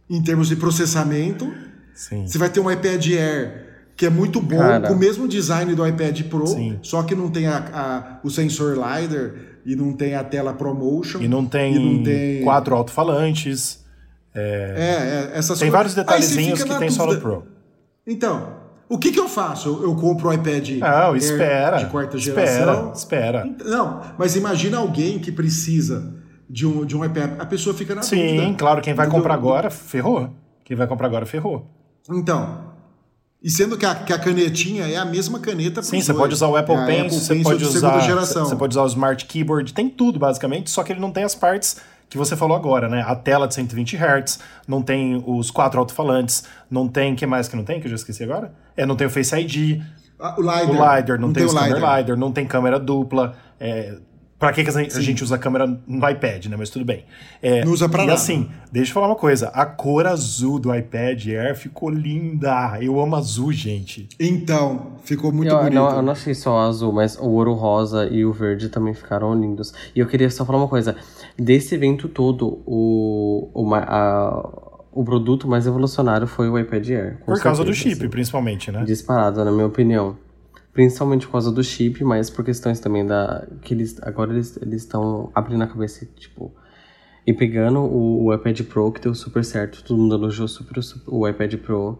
Speaker 1: em termos de processamento.
Speaker 2: Sim.
Speaker 1: Você vai ter um iPad Air que é muito bom,
Speaker 3: Cara.
Speaker 1: com o mesmo design do iPad Pro,
Speaker 2: Sim.
Speaker 1: só que não tem a, a- o sensor LiDAR e não tem a tela ProMotion.
Speaker 2: E não tem,
Speaker 1: e não tem-
Speaker 2: quatro alto-falantes.
Speaker 1: É, é, essas
Speaker 2: Tem
Speaker 1: coisas.
Speaker 2: vários detalhezinhos que tem só no. Pro.
Speaker 1: Então, o que, que eu faço? Eu, eu compro o iPad
Speaker 2: Não,
Speaker 1: Air
Speaker 2: espera.
Speaker 1: de quarta
Speaker 2: espera,
Speaker 1: geração.
Speaker 2: espera.
Speaker 1: Não, mas imagina alguém que precisa de um, de um iPad. A pessoa fica na
Speaker 2: Sim,
Speaker 1: dúvida.
Speaker 2: claro, quem vai comprar agora, ferrou. Quem vai comprar agora, ferrou.
Speaker 1: Então. E sendo que a, que a canetinha é a mesma caneta
Speaker 2: Sim, você
Speaker 1: dois.
Speaker 2: pode usar o Apple
Speaker 1: É
Speaker 2: Pencil, você pode
Speaker 1: de
Speaker 2: usar,
Speaker 1: geração.
Speaker 2: você pode usar o Smart Keyboard, tem tudo basicamente, só que ele não tem as partes que você falou agora, né? A tela de 120 Hz, não tem os quatro alto-falantes, não tem, que mais que não tem, que eu já esqueci agora? É, não tem o Face ID,
Speaker 1: Ah, o LiDAR.
Speaker 2: o LiDAR, não, tem, o scanner LiDAR. não tem câmera dupla, é, Pra que, que a gente- a gente usa a câmera no iPad, né? Mas tudo bem. É,
Speaker 1: Não usa pra
Speaker 2: e
Speaker 1: nada.
Speaker 2: assim, deixa eu falar uma coisa. A cor azul do iPad Air ficou linda. Eu amo azul, gente.
Speaker 1: Então, ficou muito
Speaker 3: eu,
Speaker 1: bonito.
Speaker 3: não, eu não achei só o azul, mas o ouro rosa e o verde também ficaram lindos. E eu queria só falar uma coisa. Desse evento todo, o, o, a- o produto mais evolucionário foi o iPad Air.
Speaker 2: Por causa do
Speaker 3: certeza,
Speaker 2: chip,
Speaker 3: assim.
Speaker 2: principalmente, né?
Speaker 3: Disparado, na minha opinião. Principalmente por causa do chip, mas por questões também da. que eles. Agora eles estão abrindo a cabeça, tipo. E pegando o, o, iPad Pro, que deu super certo, todo mundo elogiou super o, o iPad Pro.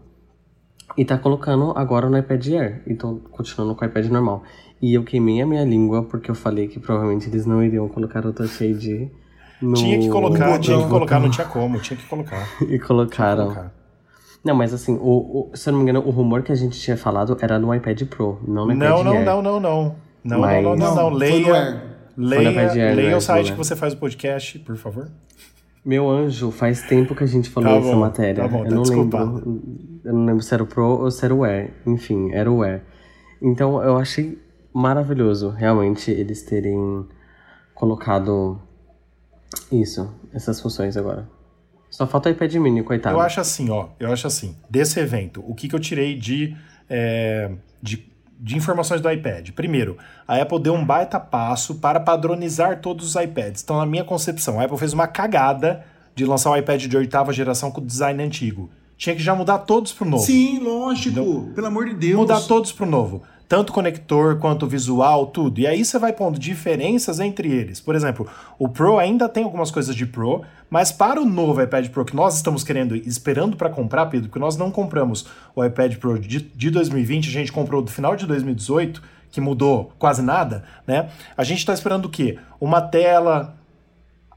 Speaker 3: E tá colocando agora no iPad Air. Então, continuando com o iPad normal. E eu queimei a minha língua porque eu falei que provavelmente eles não iriam colocar o Touch ID
Speaker 2: no... Tinha que colocar, tinha que colocar, não tinha como, tinha que colocar.
Speaker 3: e colocaram. Não, mas assim, o, o, se eu não me engano, o rumor que a gente tinha falado era no iPad Pro, não no iPad
Speaker 2: não, não,
Speaker 3: Air.
Speaker 2: Não, não, não, não. Mas... Não, não, não, não. Leia, leia, leia o site né? que você faz o podcast, por favor.
Speaker 3: Meu anjo, faz tempo que a gente falou tá essa bom, matéria.
Speaker 2: Tá bom,
Speaker 3: tá
Speaker 2: eu não lembro.
Speaker 3: Eu não lembro se era o Pro ou se era o Air. Enfim, era o Air. Então eu achei maravilhoso, realmente, eles terem colocado isso, essas funções agora. Só falta o iPad mini, coitado.
Speaker 2: Eu acho assim, ó. Eu acho assim. Desse evento, o que, que eu tirei de, é, de, de informações do iPad? Primeiro, a Apple deu um baita passo para padronizar todos os iPads. Então, na minha concepção, a Apple fez uma cagada de lançar o iPad de oitava geração com design antigo. Tinha que já mudar todos pro novo.
Speaker 1: Sim, lógico. Então, Pelo amor de Deus.
Speaker 2: Mudar todos pro novo tanto conector quanto visual, tudo. E aí você vai pondo diferenças entre eles. Por exemplo, o Pro ainda tem algumas coisas de Pro, mas para o novo iPad Pro que nós estamos querendo, esperando para comprar, Pedro, porque nós não compramos o iPad Pro de, de 2020, a gente comprou do final de 2018, que mudou quase nada, né? A gente está esperando o quê? Uma tela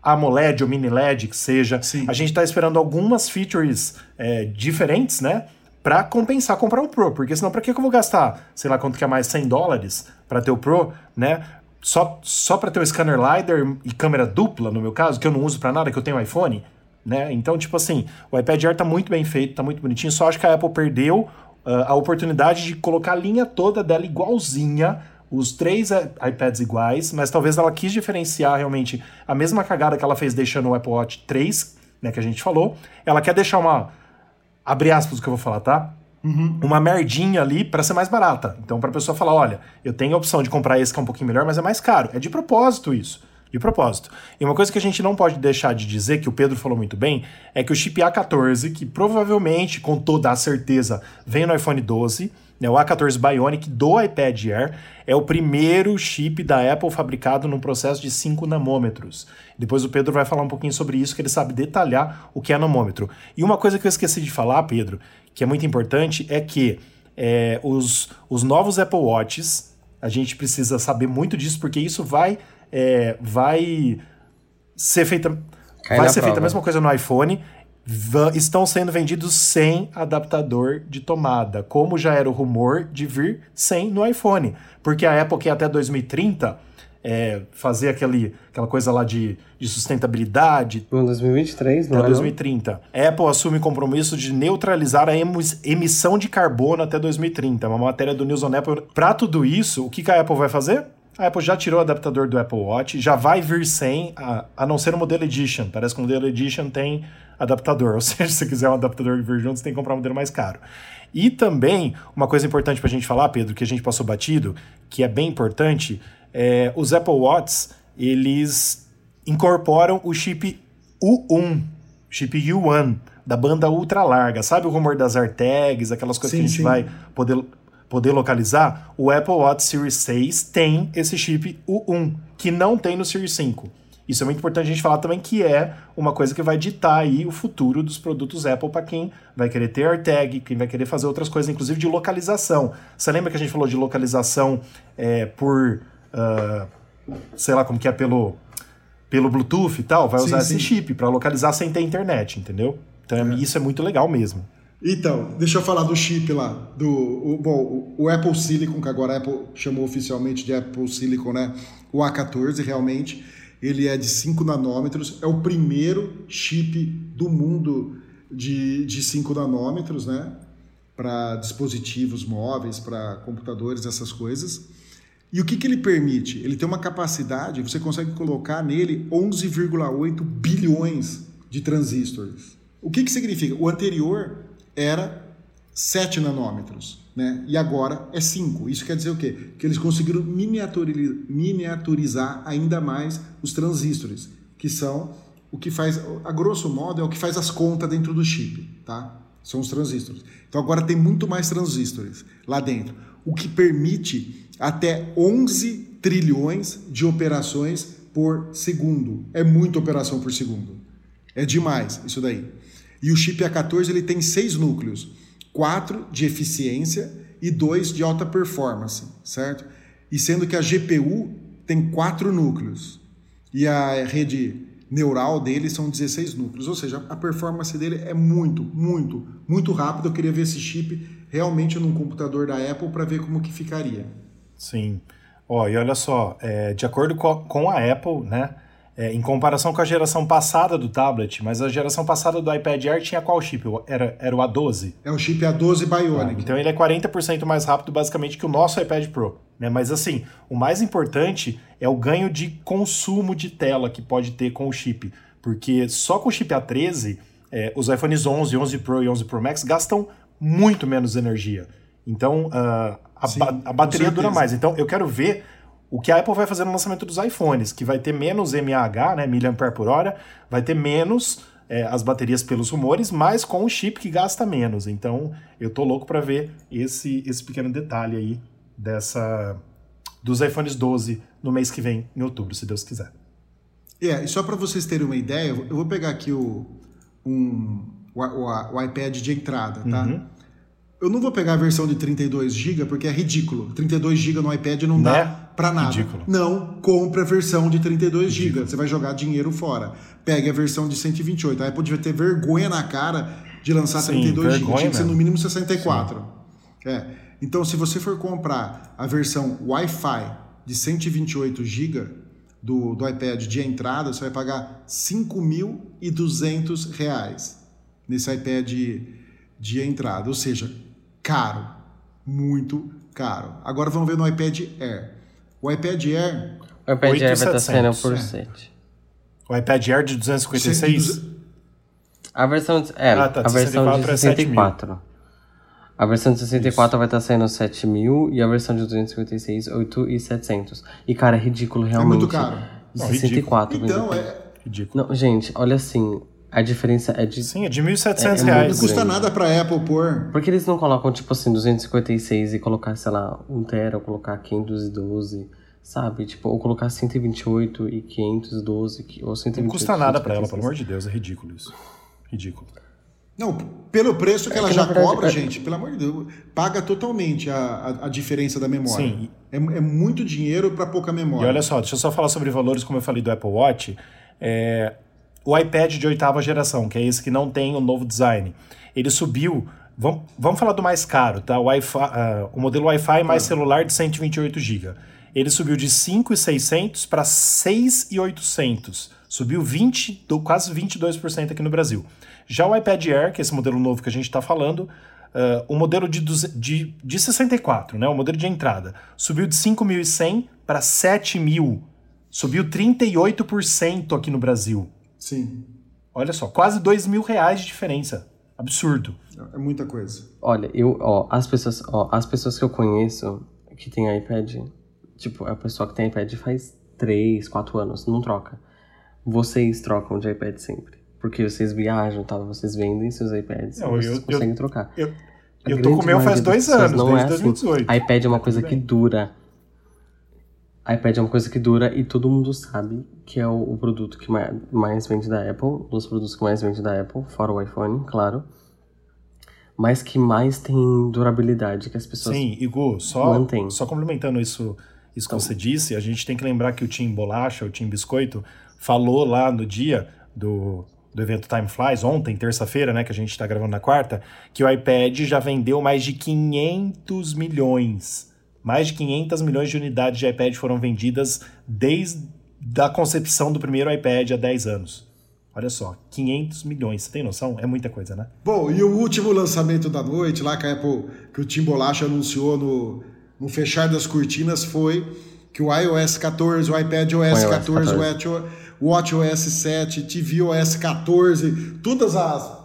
Speaker 2: AMOLED ou mini LED que seja. Sim. A gente está esperando algumas features é, diferentes, né? Para compensar comprar um Pro, porque senão para que eu vou gastar, sei lá quanto que é mais, 100 dólares para ter o Pro, né? Só, só para ter o scanner LiDAR e câmera dupla, no meu caso, que eu não uso para nada, que eu tenho iPhone, né? Então, tipo assim, o iPad Air tá muito bem feito, tá muito bonitinho, só acho que a Apple perdeu uh, a oportunidade de colocar a linha toda dela igualzinha, os três iPads iguais, mas talvez ela quis diferenciar realmente a mesma cagada que ela fez deixando o Apple Watch 3, né, que a gente falou. Ela quer deixar uma abre aspas o que eu vou falar, tá? Uhum. Uma merdinha ali para ser mais barata. Então, para a pessoa falar: olha, eu tenho a opção de comprar esse que é um pouquinho melhor, mas é mais caro. É de propósito isso. De propósito. E uma coisa que a gente não pode deixar de dizer, que o Pedro falou muito bem, é que o chip A14, que provavelmente, com toda a certeza, vem no iPhone 12, né, o A14 Bionic do iPad Air é o primeiro chip da Apple fabricado num processo de 5 nanômetros. Depois o Pedro vai falar um pouquinho sobre isso, que ele sabe detalhar o que é nanômetro. E uma coisa que eu esqueci de falar, Pedro, que é muito importante, é que é, os, os novos Apple Watches, a gente precisa saber muito disso, porque isso vai, é, vai ser feita. Cai vai ser prova. feita a mesma coisa no iPhone estão sendo vendidos sem adaptador de tomada, como já era o rumor de vir sem no iPhone. Porque a Apple quer até 2030 é, fazer aquele, aquela coisa lá de, de sustentabilidade.
Speaker 3: Em 2023, não
Speaker 2: até é 2030. Não? Apple assume compromisso de neutralizar a emissão de carbono até 2030. Uma matéria do News on Apple. Para tudo isso, o que, que a Apple vai fazer? A Apple já tirou o adaptador do Apple Watch, já vai vir sem, a, a não ser o modelo Edition. Parece que o modelo Edition tem adaptador. Ou seja, se você quiser um adaptador que vir junto, você tem que comprar um modelo mais caro. E também, uma coisa importante para a gente falar, Pedro, que a gente passou batido, que é bem importante, é, os Apple Watts, eles incorporam o chip U1, chip U1, da banda ultra larga. Sabe o rumor das AirTags, aquelas coisas sim, que a gente sim. vai poder, poder localizar? O Apple Watch Series 6 tem esse chip U1, que não tem no Series 5. Isso é muito importante a gente falar também que é uma coisa que vai ditar aí o futuro dos produtos Apple para quem vai querer ter AirTag, quem vai querer fazer outras coisas, inclusive de localização. Você lembra que a gente falou de localização é, por, uh, sei lá como que é, pelo, pelo Bluetooth e tal? Vai sim, usar sim. esse chip para localizar sem ter internet, entendeu? Então é. isso é muito legal mesmo.
Speaker 1: Então, deixa eu falar do chip lá, do o, bom, o, o Apple Silicon, que agora a Apple chamou oficialmente de Apple Silicon, né? O A14 realmente ele é de 5 nanômetros, é o primeiro chip do mundo de, de 5 nanômetros, né? Para dispositivos móveis, para computadores, essas coisas. E o que, que ele permite? Ele tem uma capacidade, você consegue colocar nele 11,8 bilhões de transistores. O que, que significa? O anterior era 7 nanômetros né? e agora é 5. Isso quer dizer o quê? Que eles conseguiram miniaturizar ainda mais os transistores, que são o que faz, a grosso modo, é o que faz as contas dentro do chip, tá? São os transistores. Então agora tem muito mais transistores lá dentro, o que permite até 11 trilhões de operações por segundo. É muita operação por segundo. É demais isso daí. E o chip A14 ele tem seis núcleos, quatro de eficiência e dois de alta performance, certo? E sendo que a GPU tem quatro núcleos e a rede neural dele são 16 núcleos, ou seja, a performance dele é muito, muito, muito rápida. Eu queria ver esse chip realmente num computador da Apple para ver como que ficaria.
Speaker 2: Sim. Ó, e olha só, é, de acordo com a Apple, né? É, em comparação com a geração passada do tablet, mas a geração passada do iPad Air tinha qual chip? Era, era o A12?
Speaker 1: É o chip A12 Bionic.
Speaker 2: Ah, então ele é 40% mais rápido basicamente que o nosso iPad Pro. Né? Mas assim, o mais importante é o ganho de consumo de tela que pode ter com o chip. Porque só com o chip A13, é, os iPhones 11, 11 Pro e 11 Pro Max gastam muito menos energia. Então, uh, a, Sim, ba a bateria dura mais. Então, eu quero ver o que a Apple vai fazer no lançamento dos iPhones, que vai ter menos mAh, né, miliampere por hora, vai ter menos é, as baterias pelos rumores, mas com o chip que gasta menos. Então, eu tô louco para ver esse, esse pequeno detalhe aí dessa dos iPhones 12 no mês que vem, em outubro, se Deus quiser.
Speaker 1: É, e só para vocês terem uma ideia, eu vou pegar aqui o, um, o, o, o iPad de entrada, tá? Uhum. Eu não vou pegar a versão de 32 GB porque é ridículo. 32 GB no iPad não dá né? para nada. Ridículo. Não, compre a versão de 32 GB. Você vai jogar dinheiro fora. Pegue a versão de 128. A Apple devia ter vergonha na cara de lançar Sim, 32 GB. Tinha que ser no mínimo 64. Sim. É. Então, se você for comprar a versão Wi-Fi de 128 GB do, do iPad de entrada, você vai pagar R$ 5.200 nesse iPad de, de entrada. Ou seja, caro, muito caro. Agora vamos ver no iPad Air. O iPad Air.
Speaker 3: O iPad 8, Air vai estar saindo por 7.
Speaker 2: O iPad Air de 256?
Speaker 3: A versão de, é, ah, tá, a versão de 64. É a versão de 64 Isso. vai estar saindo 7 mil e a versão de 256, 8,700. E, cara, é ridículo realmente. É muito caro. De 64.
Speaker 1: Então, é...
Speaker 3: Ridículo. Não, gente, olha assim, a diferença é de.
Speaker 2: Sim, é de 1.700 é, é reais.
Speaker 1: Não custa nada pra Apple pôr.
Speaker 3: Porque eles não colocam, tipo assim, 256 e colocar, sei lá, 1 tera, ou colocar 512, sabe? Tipo, ou colocar 128 e 512, ou 128.
Speaker 2: Não custa nada pra ela, pelo amor de Deus, é ridículo isso. Ridículo.
Speaker 1: Não, pelo preço que é ela que já verdade, cobra, é... gente, pelo amor de Deus, paga totalmente a, a, a diferença da memória. Sim. É, é muito dinheiro para pouca memória.
Speaker 2: E olha só, deixa eu só falar sobre valores, como eu falei do Apple Watch. É, o iPad de oitava geração, que é esse que não tem o novo design, ele subiu. Vamos, vamos falar do mais caro, tá? O, uh, o modelo Wi-Fi mais celular de 128 GB. Ele subiu de 5,600 para 6,800. Subiu 20, quase 22% aqui no Brasil. Já o iPad Air, que é esse modelo novo que a gente está falando, uh, o modelo de, de, de 64, né? o modelo de entrada, subiu de 5.100 para 7.000. Subiu 38% aqui no Brasil.
Speaker 1: Sim.
Speaker 2: Olha só, quase dois mil reais de diferença. Absurdo.
Speaker 1: É muita coisa.
Speaker 3: Olha, eu, ó, as pessoas, ó, as pessoas que eu conheço que tem iPad, tipo, a pessoa que tem iPad faz 3, 4 anos, não troca. Vocês trocam de iPad sempre. Porque vocês viajam, tá? Vocês vendem seus iPads não, vocês eu, conseguem
Speaker 2: eu,
Speaker 3: trocar.
Speaker 2: Eu, eu, eu tô com o meu faz dois anos, não desde é 2018.
Speaker 3: Assim. iPad é uma coisa que dura iPad é uma coisa que dura e todo mundo sabe que é o, o produto que mais, mais, vende da Apple, dos produtos que mais vende da Apple, fora o iPhone, claro. Mas que mais tem durabilidade, que as pessoas
Speaker 2: Sim, Igor, só, mantêm. só complementando isso, isso então, que você disse, a gente tem que lembrar que o Tim Bolacha, o Tim Biscoito, falou lá no dia do, do evento Time Flies, ontem, terça-feira, né, que a gente está gravando na quarta, que o iPad já vendeu mais de 500 milhões mais de 500 milhões de unidades de iPad foram vendidas desde a concepção do primeiro iPad há 10 anos. Olha só, 500 milhões, você tem noção? É muita coisa, né?
Speaker 1: Bom, e o último lançamento da noite, lá que a Apple, que o Tim Bolacha anunciou no, no fechar das cortinas, foi que o iOS 14, o iPad OS, iOS 14, 14, o Watch OS 7, TV OS 14, todas as...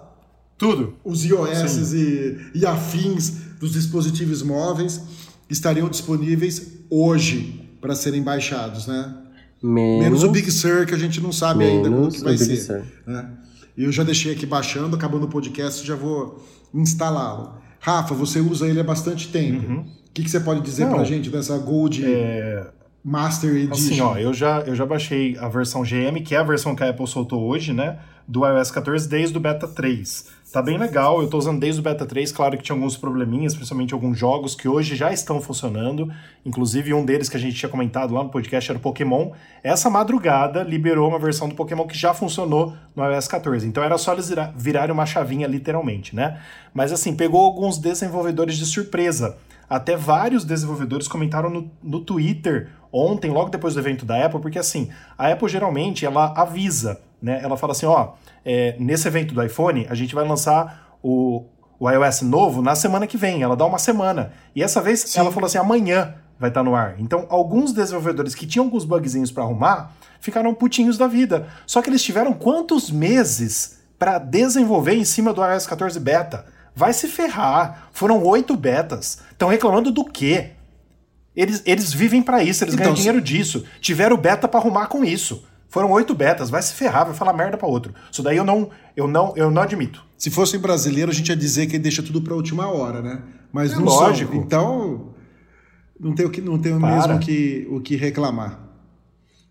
Speaker 2: Tudo.
Speaker 1: Os iOS e, e afins dos dispositivos móveis estariam disponíveis hoje para serem baixados, né?
Speaker 3: Menos,
Speaker 1: Menos, o Big Sur, que a gente não sabe ainda como que vai ser. Né? Eu já deixei aqui baixando, acabando o podcast, já vou instalá-lo. Rafa, você usa ele há bastante tempo. Uhum. O que, que você pode dizer para a gente dessa Gold?
Speaker 2: É...
Speaker 1: Master Edition.
Speaker 2: Assim, ó, eu já, eu já baixei a versão GM, que é a versão que a Apple soltou hoje, né? Do iOS 14 desde o Beta 3. Tá bem legal, eu tô usando desde o Beta 3, claro que tinha alguns probleminhas, principalmente alguns jogos que hoje já estão funcionando, inclusive um deles que a gente tinha comentado lá no podcast era o Pokémon. Essa madrugada liberou uma versão do Pokémon que já funcionou no iOS 14, então era só eles virarem uma chavinha literalmente, né? Mas assim, pegou alguns desenvolvedores de surpresa. Até vários desenvolvedores comentaram no, no Twitter ontem, logo depois do evento da Apple, porque assim, a Apple geralmente ela avisa, né? Ela fala assim, ó, é, nesse evento do iPhone, a gente vai lançar o, o iOS novo na semana que vem. Ela dá uma semana. E essa vez Sim. ela falou assim, amanhã vai estar tá no ar. Então, alguns desenvolvedores que tinham alguns bugzinhos para arrumar ficaram putinhos da vida. Só que eles tiveram quantos meses para desenvolver em cima do iOS 14 beta? Vai se ferrar. Foram oito betas. Estão reclamando do quê? Eles, eles vivem para isso, eles então, ganham dinheiro disso. Tiveram beta para arrumar com isso. Foram oito betas, vai se ferrar, vai falar merda para outro. Isso daí eu não, eu não, eu não admito.
Speaker 1: Se fosse brasileiro, a gente ia dizer que ele deixa tudo para última hora, né? Mas é não lógico. São. Então, não tem o que não tem o mesmo que o que reclamar.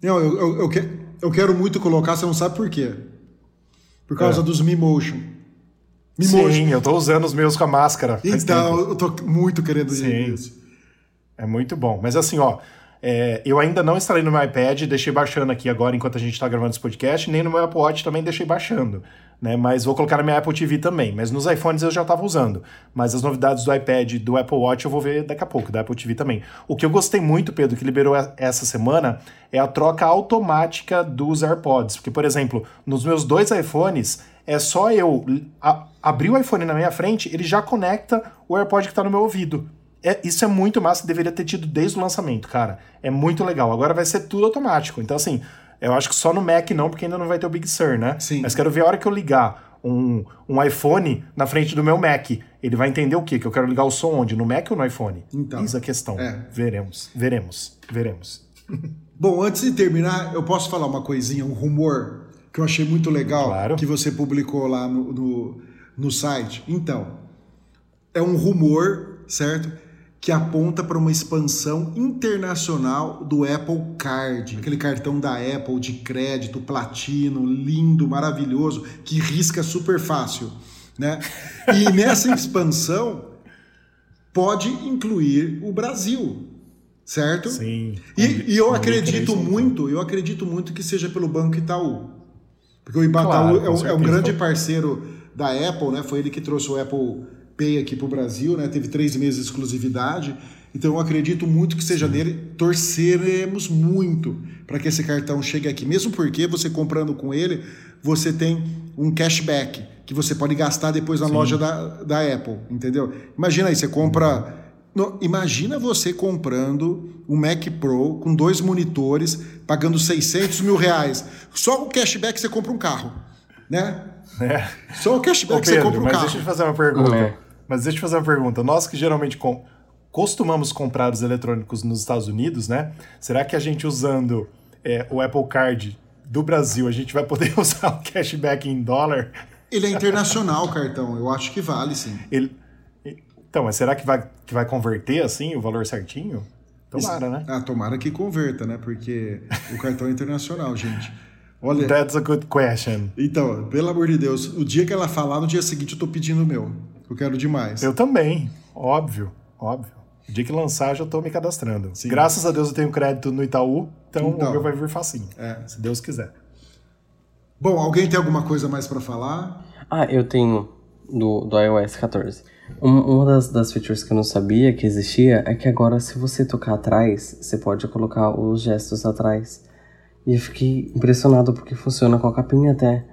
Speaker 1: Não, eu, eu, eu, que, eu quero muito colocar, você não sabe por quê? Por causa é. dos Me Motion.
Speaker 2: Sim, eu tô usando os meus com a máscara.
Speaker 1: Então, eu tô muito querendo
Speaker 2: Sim. isso. É muito bom. Mas assim, ó, é, eu ainda não instalei no meu iPad, deixei baixando aqui agora enquanto a gente está gravando esse podcast, nem no meu Apple Watch também deixei baixando. Né? Mas vou colocar na minha Apple TV também. Mas nos iPhones eu já estava usando. Mas as novidades do iPad e do Apple Watch eu vou ver daqui a pouco, da Apple TV também. O que eu gostei muito, Pedro, que liberou essa semana, é a troca automática dos AirPods. Porque, por exemplo, nos meus dois iPhones, é só eu abrir o iPhone na minha frente, ele já conecta o AirPod que está no meu ouvido. É, isso é muito massa, deveria ter tido desde o lançamento, cara. É muito legal. Agora vai ser tudo automático. Então, assim, eu acho que só no Mac não, porque ainda não vai ter o Big Sur, né?
Speaker 1: Sim.
Speaker 2: Mas quero ver a hora que eu ligar um, um iPhone na frente do meu Mac. Ele vai entender o quê? Que eu quero ligar o som onde? No Mac ou no iPhone?
Speaker 1: Então.
Speaker 2: Eis a questão. É. Veremos, veremos, veremos.
Speaker 1: Bom, antes de terminar, eu posso falar uma coisinha, um rumor que eu achei muito legal
Speaker 2: claro.
Speaker 1: que você publicou lá no, no, no site. Então, é um rumor, certo? Que aponta para uma expansão internacional do Apple Card, aquele cartão da Apple de crédito platino, lindo, maravilhoso, que risca super fácil, né? E nessa expansão pode incluir o Brasil, certo?
Speaker 2: Sim.
Speaker 1: E, e eu acredito muito, eu acredito muito que seja pelo Banco Itaú, porque o Itaú claro, é, um, é um grande parceiro da Apple, né? Foi ele que trouxe o Apple Pay aqui para o Brasil, né? Teve três meses de exclusividade. Então eu acredito muito que seja Sim. dele. Torceremos muito para que esse cartão chegue aqui. Mesmo porque você comprando com ele, você tem um cashback que você pode gastar depois na Sim. loja da, da Apple, entendeu? Imagina aí, você compra. No, imagina você comprando um Mac Pro com dois monitores, pagando 600 mil reais. Só o cashback você compra um carro, né? É. Só o cashback Ô, Pedro, você compra um
Speaker 2: mas
Speaker 1: carro.
Speaker 2: Deixa eu te fazer uma pergunta. É. Mas deixa eu fazer uma pergunta. Nós que geralmente com... costumamos comprar os eletrônicos nos Estados Unidos, né? Será que a gente usando é, o Apple Card do Brasil, a gente vai poder usar o cashback em dólar?
Speaker 1: Ele é internacional o cartão, eu acho que vale sim.
Speaker 2: Ele... Então, mas será que vai, que vai converter assim o valor certinho? Tomara, né?
Speaker 1: Ah, tomara que converta, né? Porque o cartão é internacional, gente. Olha.
Speaker 2: That's a good question.
Speaker 1: Então, pelo amor de Deus, o dia que ela falar, no dia seguinte eu tô pedindo o meu. Eu quero demais.
Speaker 2: Eu também, óbvio, óbvio. O dia que lançar, já tô me cadastrando. Sim. Graças a Deus eu tenho crédito no Itaú, então, então o meu vai vir facinho. É. Se Deus quiser.
Speaker 1: Bom, alguém tem alguma coisa mais para falar?
Speaker 3: Ah, eu tenho do, do iOS 14. Um, uma das, das features que eu não sabia que existia é que agora, se você tocar atrás, você pode colocar os gestos atrás. E eu fiquei impressionado porque funciona com a capinha até.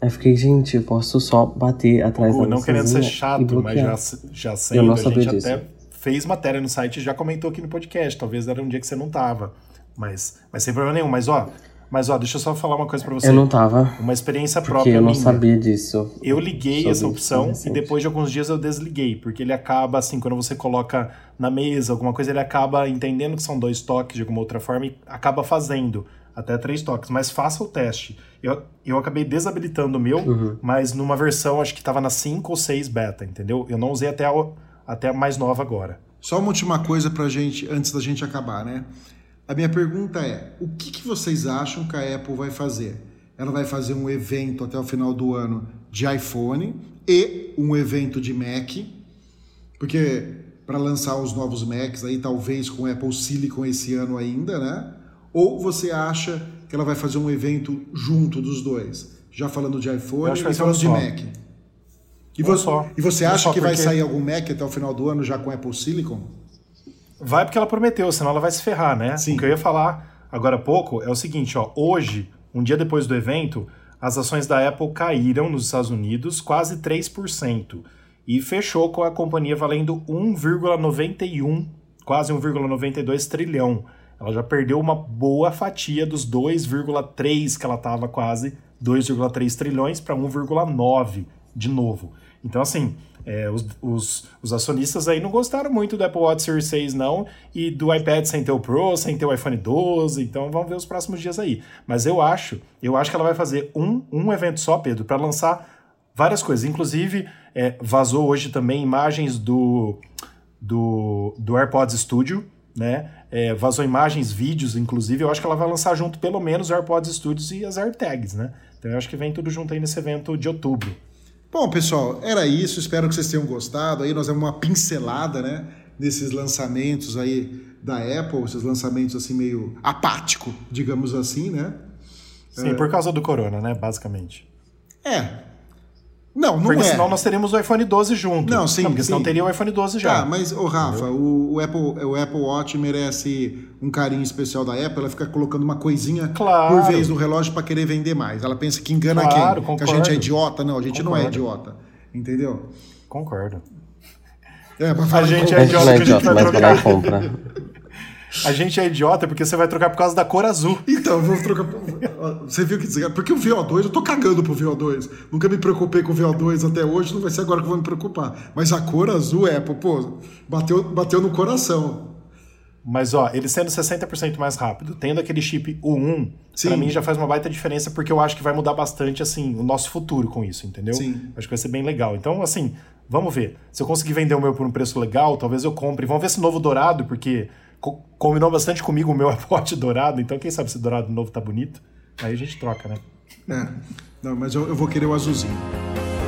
Speaker 3: Aí fiquei, gente, eu posso só bater atrás
Speaker 2: da Não querendo ser chato, mas já, já eu não sabia a gente disso. até fez matéria no site e já comentou aqui no podcast. Talvez era um dia que você não tava. Mas, mas sem problema nenhum. Mas ó, mas ó, deixa eu só falar uma coisa para você.
Speaker 3: Eu não tava.
Speaker 2: Uma experiência própria
Speaker 3: eu não
Speaker 2: minha.
Speaker 3: sabia disso.
Speaker 2: Eu liguei essa opção e depois de alguns dias eu desliguei, porque ele acaba assim, quando você coloca na mesa alguma coisa, ele acaba entendendo que são dois toques de alguma outra forma e acaba fazendo até três toques, mas faça o teste. Eu, eu acabei desabilitando o meu, uhum. mas numa versão, acho que estava na 5 ou 6 beta, entendeu? Eu não usei até a, até a mais nova agora.
Speaker 1: Só uma última coisa pra gente, antes da gente acabar, né? A minha pergunta é: o que, que vocês acham que a Apple vai fazer? Ela vai fazer um evento até o final do ano de iPhone e um evento de Mac, porque para lançar os novos Macs aí talvez com Apple Silicon esse ano ainda, né? Ou você acha que ela vai fazer um evento junto dos dois? Já falando de iPhone e falando de Mac. E, vo só. e você acha que porque... vai sair algum Mac até o final do ano já com Apple Silicon?
Speaker 2: Vai porque ela prometeu, senão ela vai se ferrar, né?
Speaker 1: Sim.
Speaker 2: O que eu ia falar agora há pouco é o seguinte, ó, hoje, um dia depois do evento, as ações da Apple caíram nos Estados Unidos quase 3% e fechou com a companhia valendo 1,91, quase 1,92 trilhão. Ela já perdeu uma boa fatia dos 2,3 que ela estava quase, 2,3 trilhões para 1,9 de novo. Então, assim, é, os, os, os, acionistas aí não gostaram muito do Apple Watch Series 6, não, e do iPad sem ter o Pro, sem ter o iPhone 12, então vamos ver os próximos dias aí. Mas eu acho, eu acho que ela vai fazer um, um evento só, Pedro, para lançar várias coisas. Inclusive, é, vazou hoje também imagens do, do, do AirPods Studio, né? É, vazou imagens, vídeos, inclusive. Eu acho que ela vai lançar junto pelo menos o AirPods Studios e as AirTags, né? Então eu acho que vem tudo junto aí nesse evento de outubro.
Speaker 1: Bom, pessoal, era isso. Espero que vocês tenham gostado. Aí nós demos uma pincelada, né, nesses lançamentos aí da Apple, esses lançamentos assim meio apático, digamos assim, né?
Speaker 2: Sim, é... por causa do corona, né, basicamente.
Speaker 1: É, não, não
Speaker 2: porque
Speaker 1: é.
Speaker 2: senão nós teríamos o iPhone 12 junto.
Speaker 1: Não, sim.
Speaker 2: Não, porque
Speaker 1: sim.
Speaker 2: senão teria o iPhone 12 já.
Speaker 1: Tá, mas, ô Rafa, o, o, Apple, o Apple Watch merece um carinho especial da Apple. Ela fica colocando uma coisinha
Speaker 2: claro.
Speaker 1: por vez no relógio para querer vender mais. Ela pensa que engana
Speaker 2: claro,
Speaker 1: quem?
Speaker 2: Concordo.
Speaker 1: Que a gente é idiota. Não, a gente concordo. não é idiota. Entendeu?
Speaker 2: Concordo.
Speaker 1: É,
Speaker 2: a gente é idiota,
Speaker 3: a gente, é idiota, mas vai comprar.
Speaker 2: A gente é idiota porque você vai trocar por causa da cor azul.
Speaker 1: Então, vou trocar. Você viu que dizer? Porque o VO2, eu tô cagando pro VO2. Nunca me preocupei com o VO2 até hoje, não vai ser agora que eu vou me preocupar. Mas a cor azul é, pô, bateu, bateu no coração.
Speaker 2: Mas ó, ele sendo 60% mais rápido, tendo aquele chip U1, para mim já faz uma baita diferença porque eu acho que vai mudar bastante assim o nosso futuro com isso, entendeu?
Speaker 1: Sim.
Speaker 2: Acho que vai ser bem legal. Então, assim, vamos ver. Se eu conseguir vender o meu por um preço legal, talvez eu compre. Vamos ver esse novo dourado, porque combinou bastante comigo o meu iPod dourado, então quem sabe se dourado novo tá bonito. Aí a gente troca, né?
Speaker 1: É. Não, mas eu, eu vou querer o azulzinho.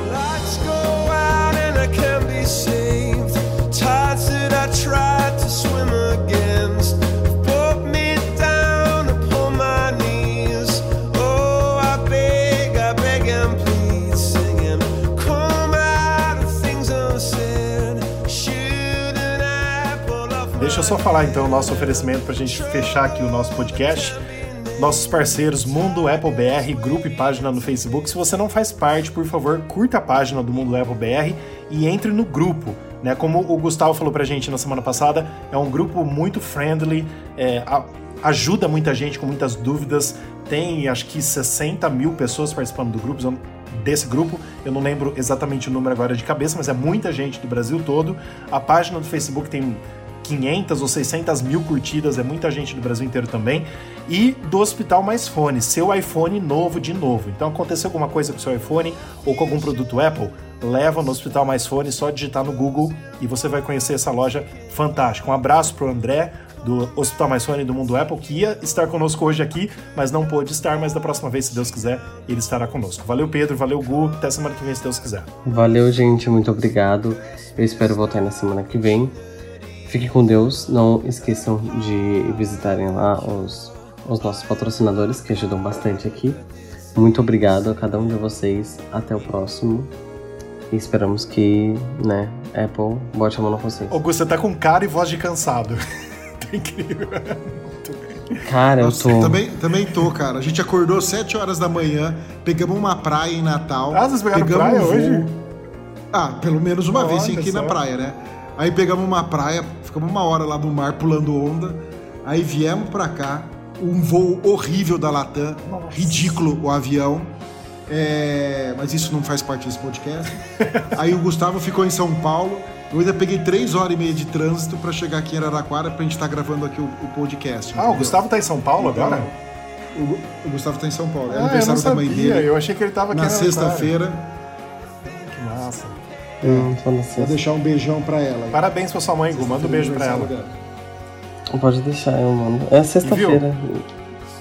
Speaker 1: Let's go out and I can be saved. Tides that I tried to swim Deixa eu só falar então o nosso oferecimento para a gente fechar aqui o nosso podcast. Nossos parceiros Mundo Apple BR, grupo e página no Facebook. Se você não faz parte, por favor, curta a página do Mundo Apple BR e entre no grupo. Né? Como o Gustavo falou pra gente na semana passada, é um grupo muito friendly, é, a, ajuda muita gente com muitas dúvidas. Tem acho que 60 mil pessoas participando do grupo, desse grupo. Eu não lembro exatamente o número agora de cabeça, mas é muita gente do Brasil todo. A página do Facebook tem 500 ou 600 mil curtidas, é muita gente do Brasil inteiro também. E do Hospital Mais Fone, seu iPhone novo de novo. Então aconteceu alguma coisa com seu iPhone ou com algum produto Apple, leva no Hospital Mais Fone, só digitar no Google e você vai conhecer essa loja fantástica. Um abraço pro André do Hospital Mais Fone do Mundo Apple, que ia estar conosco hoje aqui, mas não pôde estar, mas da próxima vez, se Deus quiser, ele estará conosco. Valeu, Pedro, valeu, Gu, até semana que vem, se Deus quiser.
Speaker 3: Valeu, gente, muito obrigado. Eu espero voltar na semana que vem. Fique com Deus. Não esqueçam de visitarem lá os, os nossos patrocinadores que ajudam bastante aqui. Muito obrigado a cada um de vocês. Até o próximo. E esperamos que, né, Apple bote a mão na consciência.
Speaker 2: Augusto, você tá com cara e voz de cansado. tá incrível.
Speaker 3: Cara, eu tô.
Speaker 1: Também, também tô, cara. A gente acordou 7 horas da manhã, pegamos uma praia em Natal.
Speaker 2: Ah, vocês pegaram
Speaker 1: pegamos
Speaker 2: praia um hoje?
Speaker 1: Ah, pelo menos uma Olha vez aqui só. na praia, né? Aí pegamos uma praia, ficamos uma hora lá no mar pulando onda. Aí viemos pra cá, um voo horrível da Latam, Nossa. ridículo o avião. É, mas isso não faz parte desse podcast. Aí o Gustavo ficou em São Paulo. Eu ainda peguei três horas e meia de trânsito para chegar aqui em Araraquara pra gente estar tá gravando aqui o, o podcast.
Speaker 2: Ah, entendeu? o Gustavo tá em São Paulo então, agora?
Speaker 1: O, o, Gustavo tá em São Paulo. É
Speaker 2: ah,
Speaker 1: aniversário da mãe dele.
Speaker 2: Eu achei que ele tava aqui
Speaker 1: na sexta-feira.
Speaker 2: Que massa.
Speaker 1: Hum, Vou deixar um beijão pra ela.
Speaker 2: Parabéns pra sua mãe, Gu. Manda um beijo pra ela.
Speaker 3: Pode deixar, eu mando. É sexta-feira.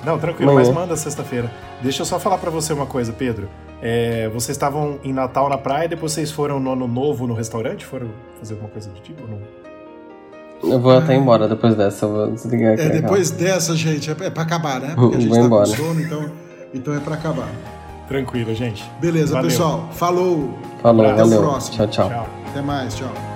Speaker 2: Não, tranquilo, mas manda sexta-feira. Deixa eu só falar para você uma coisa, Pedro. É, vocês estavam em Natal na praia, depois vocês foram no Ano Novo no restaurante? Foram fazer alguma coisa do tipo? Não?
Speaker 3: Eu vou até embora depois dessa, eu vou desligar aqui.
Speaker 1: É, depois dessa, gente, é pra acabar, né? Porque a gente vou tá embora. com sono, então, então é pra acabar.
Speaker 2: Tranquilo, gente.
Speaker 1: Beleza,
Speaker 2: valeu.
Speaker 1: pessoal. Falou.
Speaker 3: Falou, Até valeu. o próximo. tchau. tchau.
Speaker 1: Até mais, tchau.